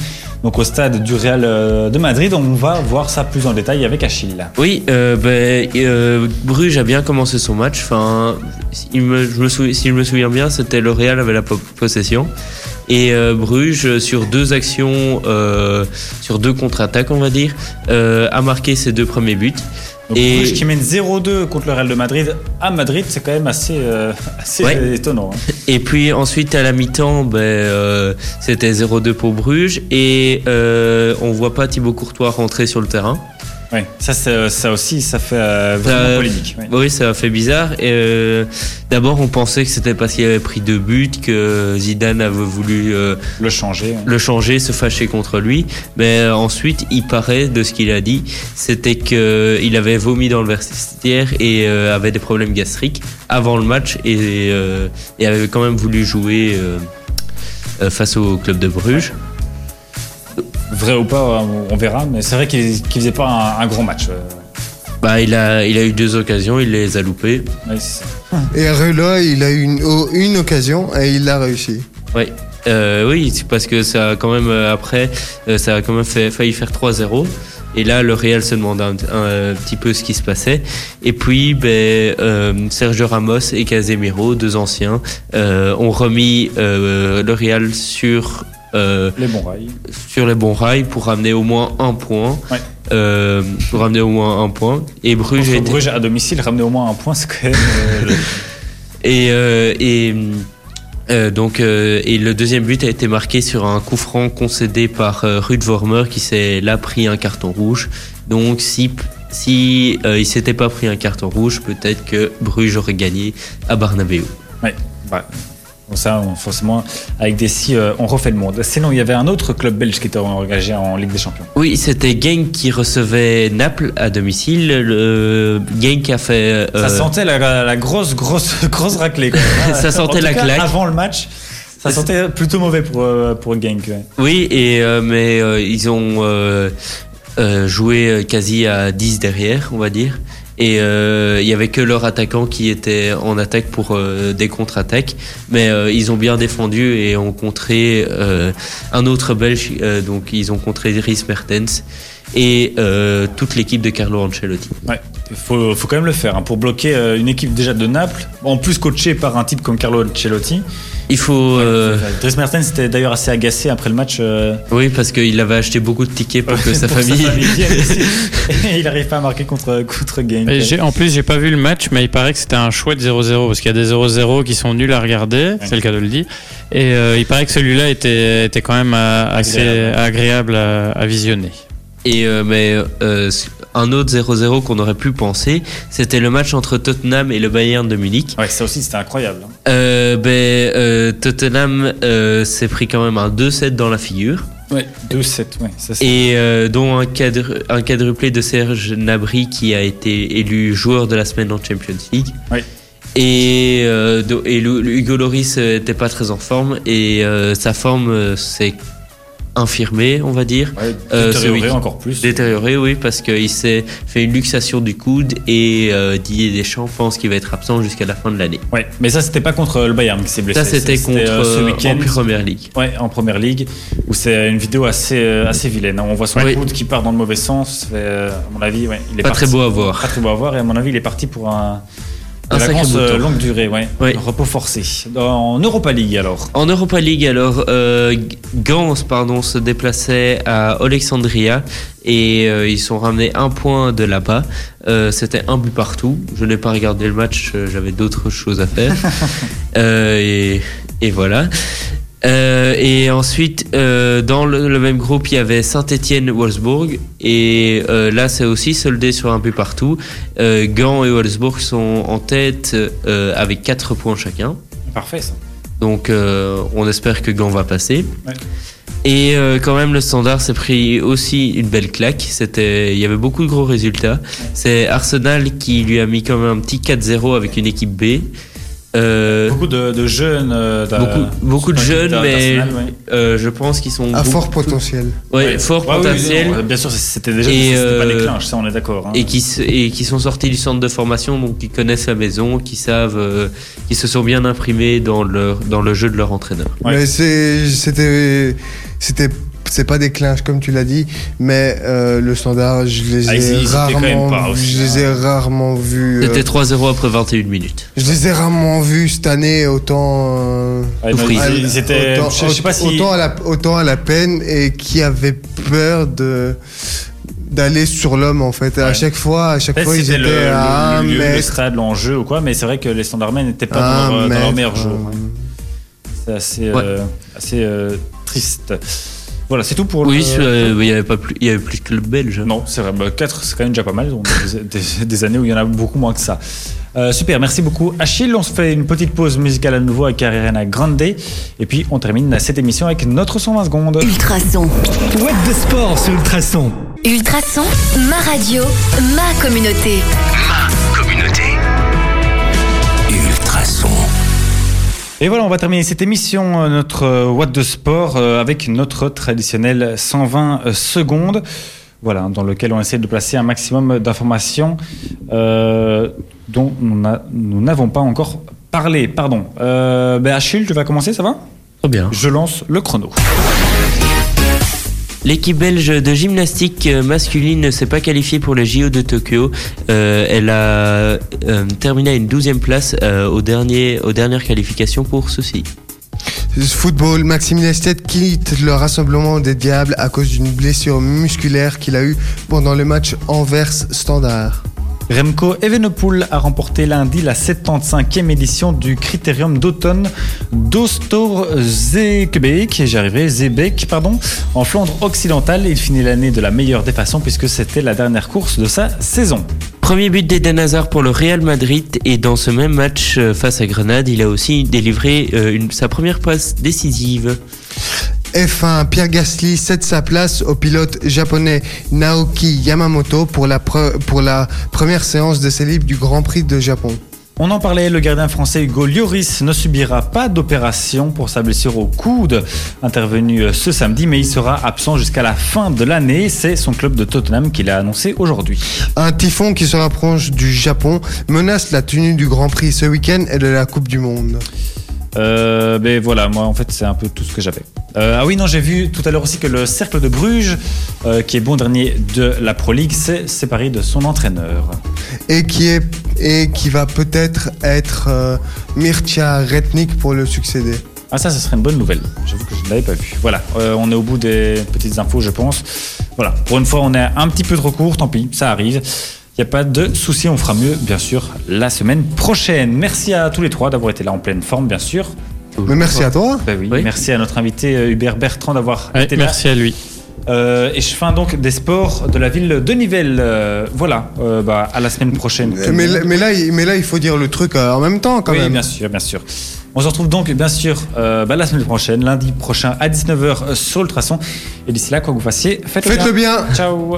[SPEAKER 3] Donc au stade du Real euh, de Madrid, on va voir ça plus en détail avec Achille.
[SPEAKER 6] Oui, euh, ben, euh, Bruges a bien commencé son match. Enfin, si je me souviens bien, c'était le Real avait la po- possession. Et euh, Bruges, sur deux actions, euh, sur deux contre-attaques, on va dire, euh, a marqué ses deux premiers buts.
[SPEAKER 3] Donc
[SPEAKER 6] Et-
[SPEAKER 3] Bruges qui mène 0-2 contre le Real de Madrid à Madrid, c'est quand même assez, assez
[SPEAKER 6] Ouais.
[SPEAKER 3] étonnant. hein.
[SPEAKER 6] Et puis ensuite, à la mi-temps, ben, c'était 0-2 pour Bruges. Et on voit pas Thibaut Courtois rentrer sur le terrain.
[SPEAKER 3] Ouais, ça, c'est- ça aussi, ça fait euh, vraiment polémique. ouais.
[SPEAKER 6] Oui, ça a fait bizarre. Et, euh, D'abord, on pensait que c'était parce qu'il avait pris deux buts que Zidane avait voulu euh,
[SPEAKER 3] Le changer. hein.
[SPEAKER 6] le changer, se fâcher contre lui. Mais euh, ensuite, il paraît, de ce qu'il a dit, c'était qu'il avait vomi dans le vestiaire et euh, avait des problèmes gastriques avant le match et, euh, et avait quand même voulu jouer face au club de Bruges.
[SPEAKER 3] Vrai ou pas, on- verra, mais c'est vrai qu'il qu'il faisait pas un, un grand match. euh,
[SPEAKER 6] Bah, il, a, il a eu deux occasions, il les a loupées.
[SPEAKER 3] ouais,
[SPEAKER 4] Et Rela, il a eu une, oh, une occasion et il l'a réussi.
[SPEAKER 6] Ouais. Euh, oui, c'est parce que ça a quand même euh, après, euh, ça a quand même fait, failli faire 3-0. Et là, le Real se demande un, un petit peu ce qui se passait. Et puis, ben, euh, Sergio Ramos et Casemiro, deux anciens, euh, ont remis euh, le Real sur euh,
[SPEAKER 3] les bons rails.
[SPEAKER 6] sur les bons rails pour ramener au moins un point.
[SPEAKER 3] Ouais.
[SPEAKER 6] Euh, pour ramener au moins un point. Et Bruges, a
[SPEAKER 3] Contre
[SPEAKER 6] été-
[SPEAKER 3] Bruges à domicile, ramener au moins un point, c'est quand même. euh, le-
[SPEAKER 6] Et, euh, et euh, donc euh, et le deuxième but a été marqué sur un coup franc concédé par euh, Ruud Vormer qui s'est là pris un carton rouge. Donc si si euh, il s'était pas pris un carton rouge, peut-être que Bruges aurait gagné à Barnabéu.
[SPEAKER 3] ouais, bah, bon, ça, on- forcément, avec des si, euh, on refait le monde. Sinon, il y avait un autre club belge qui était engagé en Ligue des Champions.
[SPEAKER 6] Oui, c'était Genk qui recevait Naples à domicile. Le Genk a fait euh,
[SPEAKER 3] Ça sentait la, la grosse, grosse, grosse raclée.
[SPEAKER 6] Ça sentait
[SPEAKER 3] En tout
[SPEAKER 6] la
[SPEAKER 3] cas,
[SPEAKER 6] claque.
[SPEAKER 3] Avant le match, ça sentait plutôt mauvais pour, euh, pour Genk. ouais.
[SPEAKER 6] Oui, et, euh, mais euh, ils ont euh, euh, joué quasi à 10 derrière, on va dire. Et euh, il y avait que leur attaquant qui était en attaque pour euh, des contre-attaques. Mais euh, ils ont bien défendu et ont contré euh, un autre Belge. euh, donc ils ont contré Dries Mertens et euh, toute l'équipe de Carlo Ancelotti.
[SPEAKER 3] Ouais, faut, quand même le faire. hein, pour bloquer euh, une équipe déjà de Naples, en plus coachée par un type comme Carlo Ancelotti.
[SPEAKER 6] Il faut... euh,
[SPEAKER 3] Dries Mertens était d'ailleurs assez agacé après le match. euh,
[SPEAKER 6] oui, parce qu'il avait acheté beaucoup de tickets pour que sa
[SPEAKER 3] pour
[SPEAKER 6] famille...
[SPEAKER 3] vienne ici. Et il n'arrive pas à marquer contre, contre Genk.
[SPEAKER 5] Et j'ai- en plus, j'ai pas vu le match, mais il paraît que c'était un chouette 0-0 parce qu'il y a des 0-0 qui sont nuls à regarder, c'est le cas de le dire. Et euh, il paraît que celui-là était, était quand même euh, assez agréable à, à visionner.
[SPEAKER 6] Et euh, mais euh, un autre 0-0 qu'on aurait pu penser, c'était le match entre Tottenham et le Bayern de Munich.
[SPEAKER 3] Ouais, ça aussi c'était incroyable. hein.
[SPEAKER 6] Euh, ben, euh, Tottenham euh, s'est pris quand même un 2-7 dans la figure.
[SPEAKER 3] Ouais, 2-7, ouais. ça, c'est-
[SPEAKER 6] Et euh, dont un, cadre, un quadruplé de Serge Nabry qui a été élu joueur de la semaine en Champions League.
[SPEAKER 3] Oui.
[SPEAKER 6] Et, et Hugo Loris n'était pas très en forme et sa forme s'est infirmée, on va dire.
[SPEAKER 3] ouais,
[SPEAKER 6] euh,
[SPEAKER 3] détérioré encore plus.
[SPEAKER 6] Détérioré, oui, parce qu'il s'est fait une luxation du coude et euh, Didier Deschamps pense qu'il va être absent jusqu'à la fin de l'année.
[SPEAKER 3] Ouais, mais ça c'était pas contre le Bayern qui s'est blessé.
[SPEAKER 6] Ça, c'était contre
[SPEAKER 3] euh, ce week-end.
[SPEAKER 6] en Première Ligue.
[SPEAKER 3] Ouais, en première ligue, où c'est une vidéo assez, assez vilaine. hein. On voit son
[SPEAKER 6] Oui.
[SPEAKER 3] coude qui part dans le mauvais sens. Euh, à mon avis, ouais, il est
[SPEAKER 6] Pas
[SPEAKER 3] parti-
[SPEAKER 6] très beau à voir.
[SPEAKER 3] Pas très beau à voir. Et à mon avis, il est parti pour un,
[SPEAKER 6] Un
[SPEAKER 3] vacances euh, longue durée. Ouais.
[SPEAKER 6] Oui.
[SPEAKER 3] Repos forcé. En Europa League alors.
[SPEAKER 6] En Europa League, alors, euh, Gans pardon, se déplaçait à Alexandria et euh, ils sont ramenés un point de là-bas. C'était un but partout. Je n'ai pas regardé le match, j'avais d'autres choses à faire. Et, et voilà. Euh, et ensuite, euh, dans le, le même groupe, il y avait Saint-Étienne-Wolfsburg. Et euh, là, c'est aussi soldé sur un but partout. Gand et Wolfsburg sont en tête avec 4 points chacun.
[SPEAKER 3] Parfait ça.
[SPEAKER 6] Donc, on espère que Gand va passer.
[SPEAKER 3] Ouais.
[SPEAKER 6] Et quand même, le standard s'est pris aussi une belle claque. C'était, il y avait beaucoup de gros résultats. C'est Arsenal qui lui a mis quand même un petit 4-0 avec une équipe B. Euh,
[SPEAKER 3] Beaucoup de, de jeunes. euh,
[SPEAKER 6] beaucoup, beaucoup de jeunes, mais
[SPEAKER 3] ouais.
[SPEAKER 6] euh, je pense qu'ils sont
[SPEAKER 4] À
[SPEAKER 6] beaucoup-
[SPEAKER 4] fort potentiel.
[SPEAKER 6] ouais,
[SPEAKER 3] Ouais.
[SPEAKER 6] fort
[SPEAKER 3] Ouais, oui,
[SPEAKER 6] potentiel.
[SPEAKER 3] bien sûr, c'était déjà
[SPEAKER 6] Et,
[SPEAKER 3] c'était pas
[SPEAKER 6] euh,
[SPEAKER 3] clinches, ça on est d'accord. hein.
[SPEAKER 6] et qui, et qui sont sortis du centre de formation, donc qui connaissent la maison, qui savent, euh, qui se sont bien imprimés dans le, dans le jeu de leur entraîneur.
[SPEAKER 3] Ouais.
[SPEAKER 4] Mais c'était, c'était, c'est pas des clinches comme tu l'as dit, mais euh, le standard, je les
[SPEAKER 3] Ah, ils-
[SPEAKER 4] ai rarement,
[SPEAKER 3] pas aussi,
[SPEAKER 4] je les ai rarement vus. euh,
[SPEAKER 6] C'était 3-0 après 21 minutes.
[SPEAKER 4] je les ai rarement vus cette année autant. euh,
[SPEAKER 3] ils, étaient.
[SPEAKER 4] autant,
[SPEAKER 3] je, je sais pas si.
[SPEAKER 4] autant à la, autant à la peine et qui avait peur de d'aller sur l'homme en fait. À chaque fois, à chaque fois, ils
[SPEAKER 3] c'était
[SPEAKER 4] étaient
[SPEAKER 3] le,
[SPEAKER 4] à
[SPEAKER 3] le, le- le stade, l'enjeu ou quoi, mais c'est vrai que les standardmen n'étaient pas dans leur, dans leur meilleur jeu. C'est assez, euh, assez euh, triste. Voilà, c'est tout pour
[SPEAKER 6] Oui,
[SPEAKER 3] le.
[SPEAKER 6] c'est- euh, il y avait pas plus, il y avait plus de clubs belges.
[SPEAKER 3] Non, c'est vrai. 4, c'est quand même déjà pas mal. On a des, des- des années où il y en a beaucoup moins que ça. Euh, super, merci beaucoup Achille. On se fait une petite pause musicale à nouveau avec Ariana Grande. Et puis on termine cette émission avec notre 120 secondes.
[SPEAKER 1] Ultrason.
[SPEAKER 8] What de sport sur Ultrason?
[SPEAKER 1] Ultrason, ma radio, ma communauté.
[SPEAKER 3] Et voilà, on va terminer cette émission, euh, notre euh, What de Sport, euh, avec notre traditionnel 120 secondes. Voilà, dans lequel on essaie de placer un maximum d'informations euh, dont nous n'a- nous n'avons pas encore parlé. Pardon. Euh, ben Achille, tu vas commencer, ça va?
[SPEAKER 6] Très bien.
[SPEAKER 3] Je lance le chrono.
[SPEAKER 6] L'équipe belge de gymnastique euh, masculine ne s'est pas qualifiée pour les JO de Tokyo. Euh, elle a euh, terminé à une 12e place aux dernières qualifications pour ceci.
[SPEAKER 4] Football, Maxime Lestet quitte le rassemblement des Diables à cause d'une blessure musculaire qu'il a eue pendant le match Anvers-Standard.
[SPEAKER 3] Remco Evenepoel a remporté lundi la 75e édition du Critérium d'automne d'Ostor Zeebeek, j'y arriverai, Zeebeek, pardon, en Flandre occidentale. Il finit l'année de la meilleure des façons puisque c'était la dernière course de sa saison.
[SPEAKER 6] Premier but d'Eden Hazard pour le Real Madrid et dans ce même match euh, face à Grenade, il a aussi délivré euh, sa première passe décisive.
[SPEAKER 4] F1, Pierre Gasly cède sa place au pilote japonais Naoki Yamamoto pour la, pre- pour la première séance de ses livres du Grand Prix de Japon.
[SPEAKER 3] On en parlait, le gardien français Hugo Lloris ne subira pas d'opération pour sa blessure au coude intervenue euh, ce samedi, mais il sera absent jusqu'à la fin de l'année. C'est son club de Tottenham qui l'a annoncé aujourd'hui.
[SPEAKER 4] Un typhon qui se rapproche du Japon menace la tenue du Grand Prix ce week-end et de la Coupe du Monde.
[SPEAKER 3] Euh, ben voilà, moi en fait c'est un peu tout ce que j'avais. Euh, ah oui, non, j'ai vu tout à l'heure aussi que le Cercle de Bruges, euh, qui est bon dernier de la Pro League, s'est séparé de son entraîneur.
[SPEAKER 4] Et qui, est, et qui va peut-être être euh, Mircea Retnik pour le succéder.
[SPEAKER 3] Ah ça, ce serait une bonne nouvelle. J'avoue que je ne l'avais pas vu. Voilà, on est au bout des petites infos, je pense. Voilà, pour une fois, on est un petit peu trop court, tant pis, ça arrive. Il n'y a pas de souci, on fera mieux, bien sûr, la semaine prochaine. Merci à tous les trois d'avoir été là en pleine forme, bien sûr.
[SPEAKER 4] Mais merci à toi.
[SPEAKER 3] Ben oui,
[SPEAKER 6] Oui.
[SPEAKER 3] Merci à notre invité euh, Hubert Bertrand d'avoir
[SPEAKER 5] Ouais,
[SPEAKER 3] été là.
[SPEAKER 5] merci à lui.
[SPEAKER 3] Euh, et je fin donc des sports de la ville de Nivelles. Euh, voilà, euh, bah, à la semaine prochaine. le
[SPEAKER 4] Mais, là- mais, là, il- mais là, il faut dire le truc en même temps quand
[SPEAKER 3] oui,
[SPEAKER 4] même.
[SPEAKER 3] bien sûr, bien sûr. On se retrouve donc bien sûr euh, bah, la semaine prochaine, lundi prochain à 19h sur Ultrason. Et d'ici là, quoi que vous fassiez, faites-le
[SPEAKER 4] Faites-le bien.
[SPEAKER 3] Ciao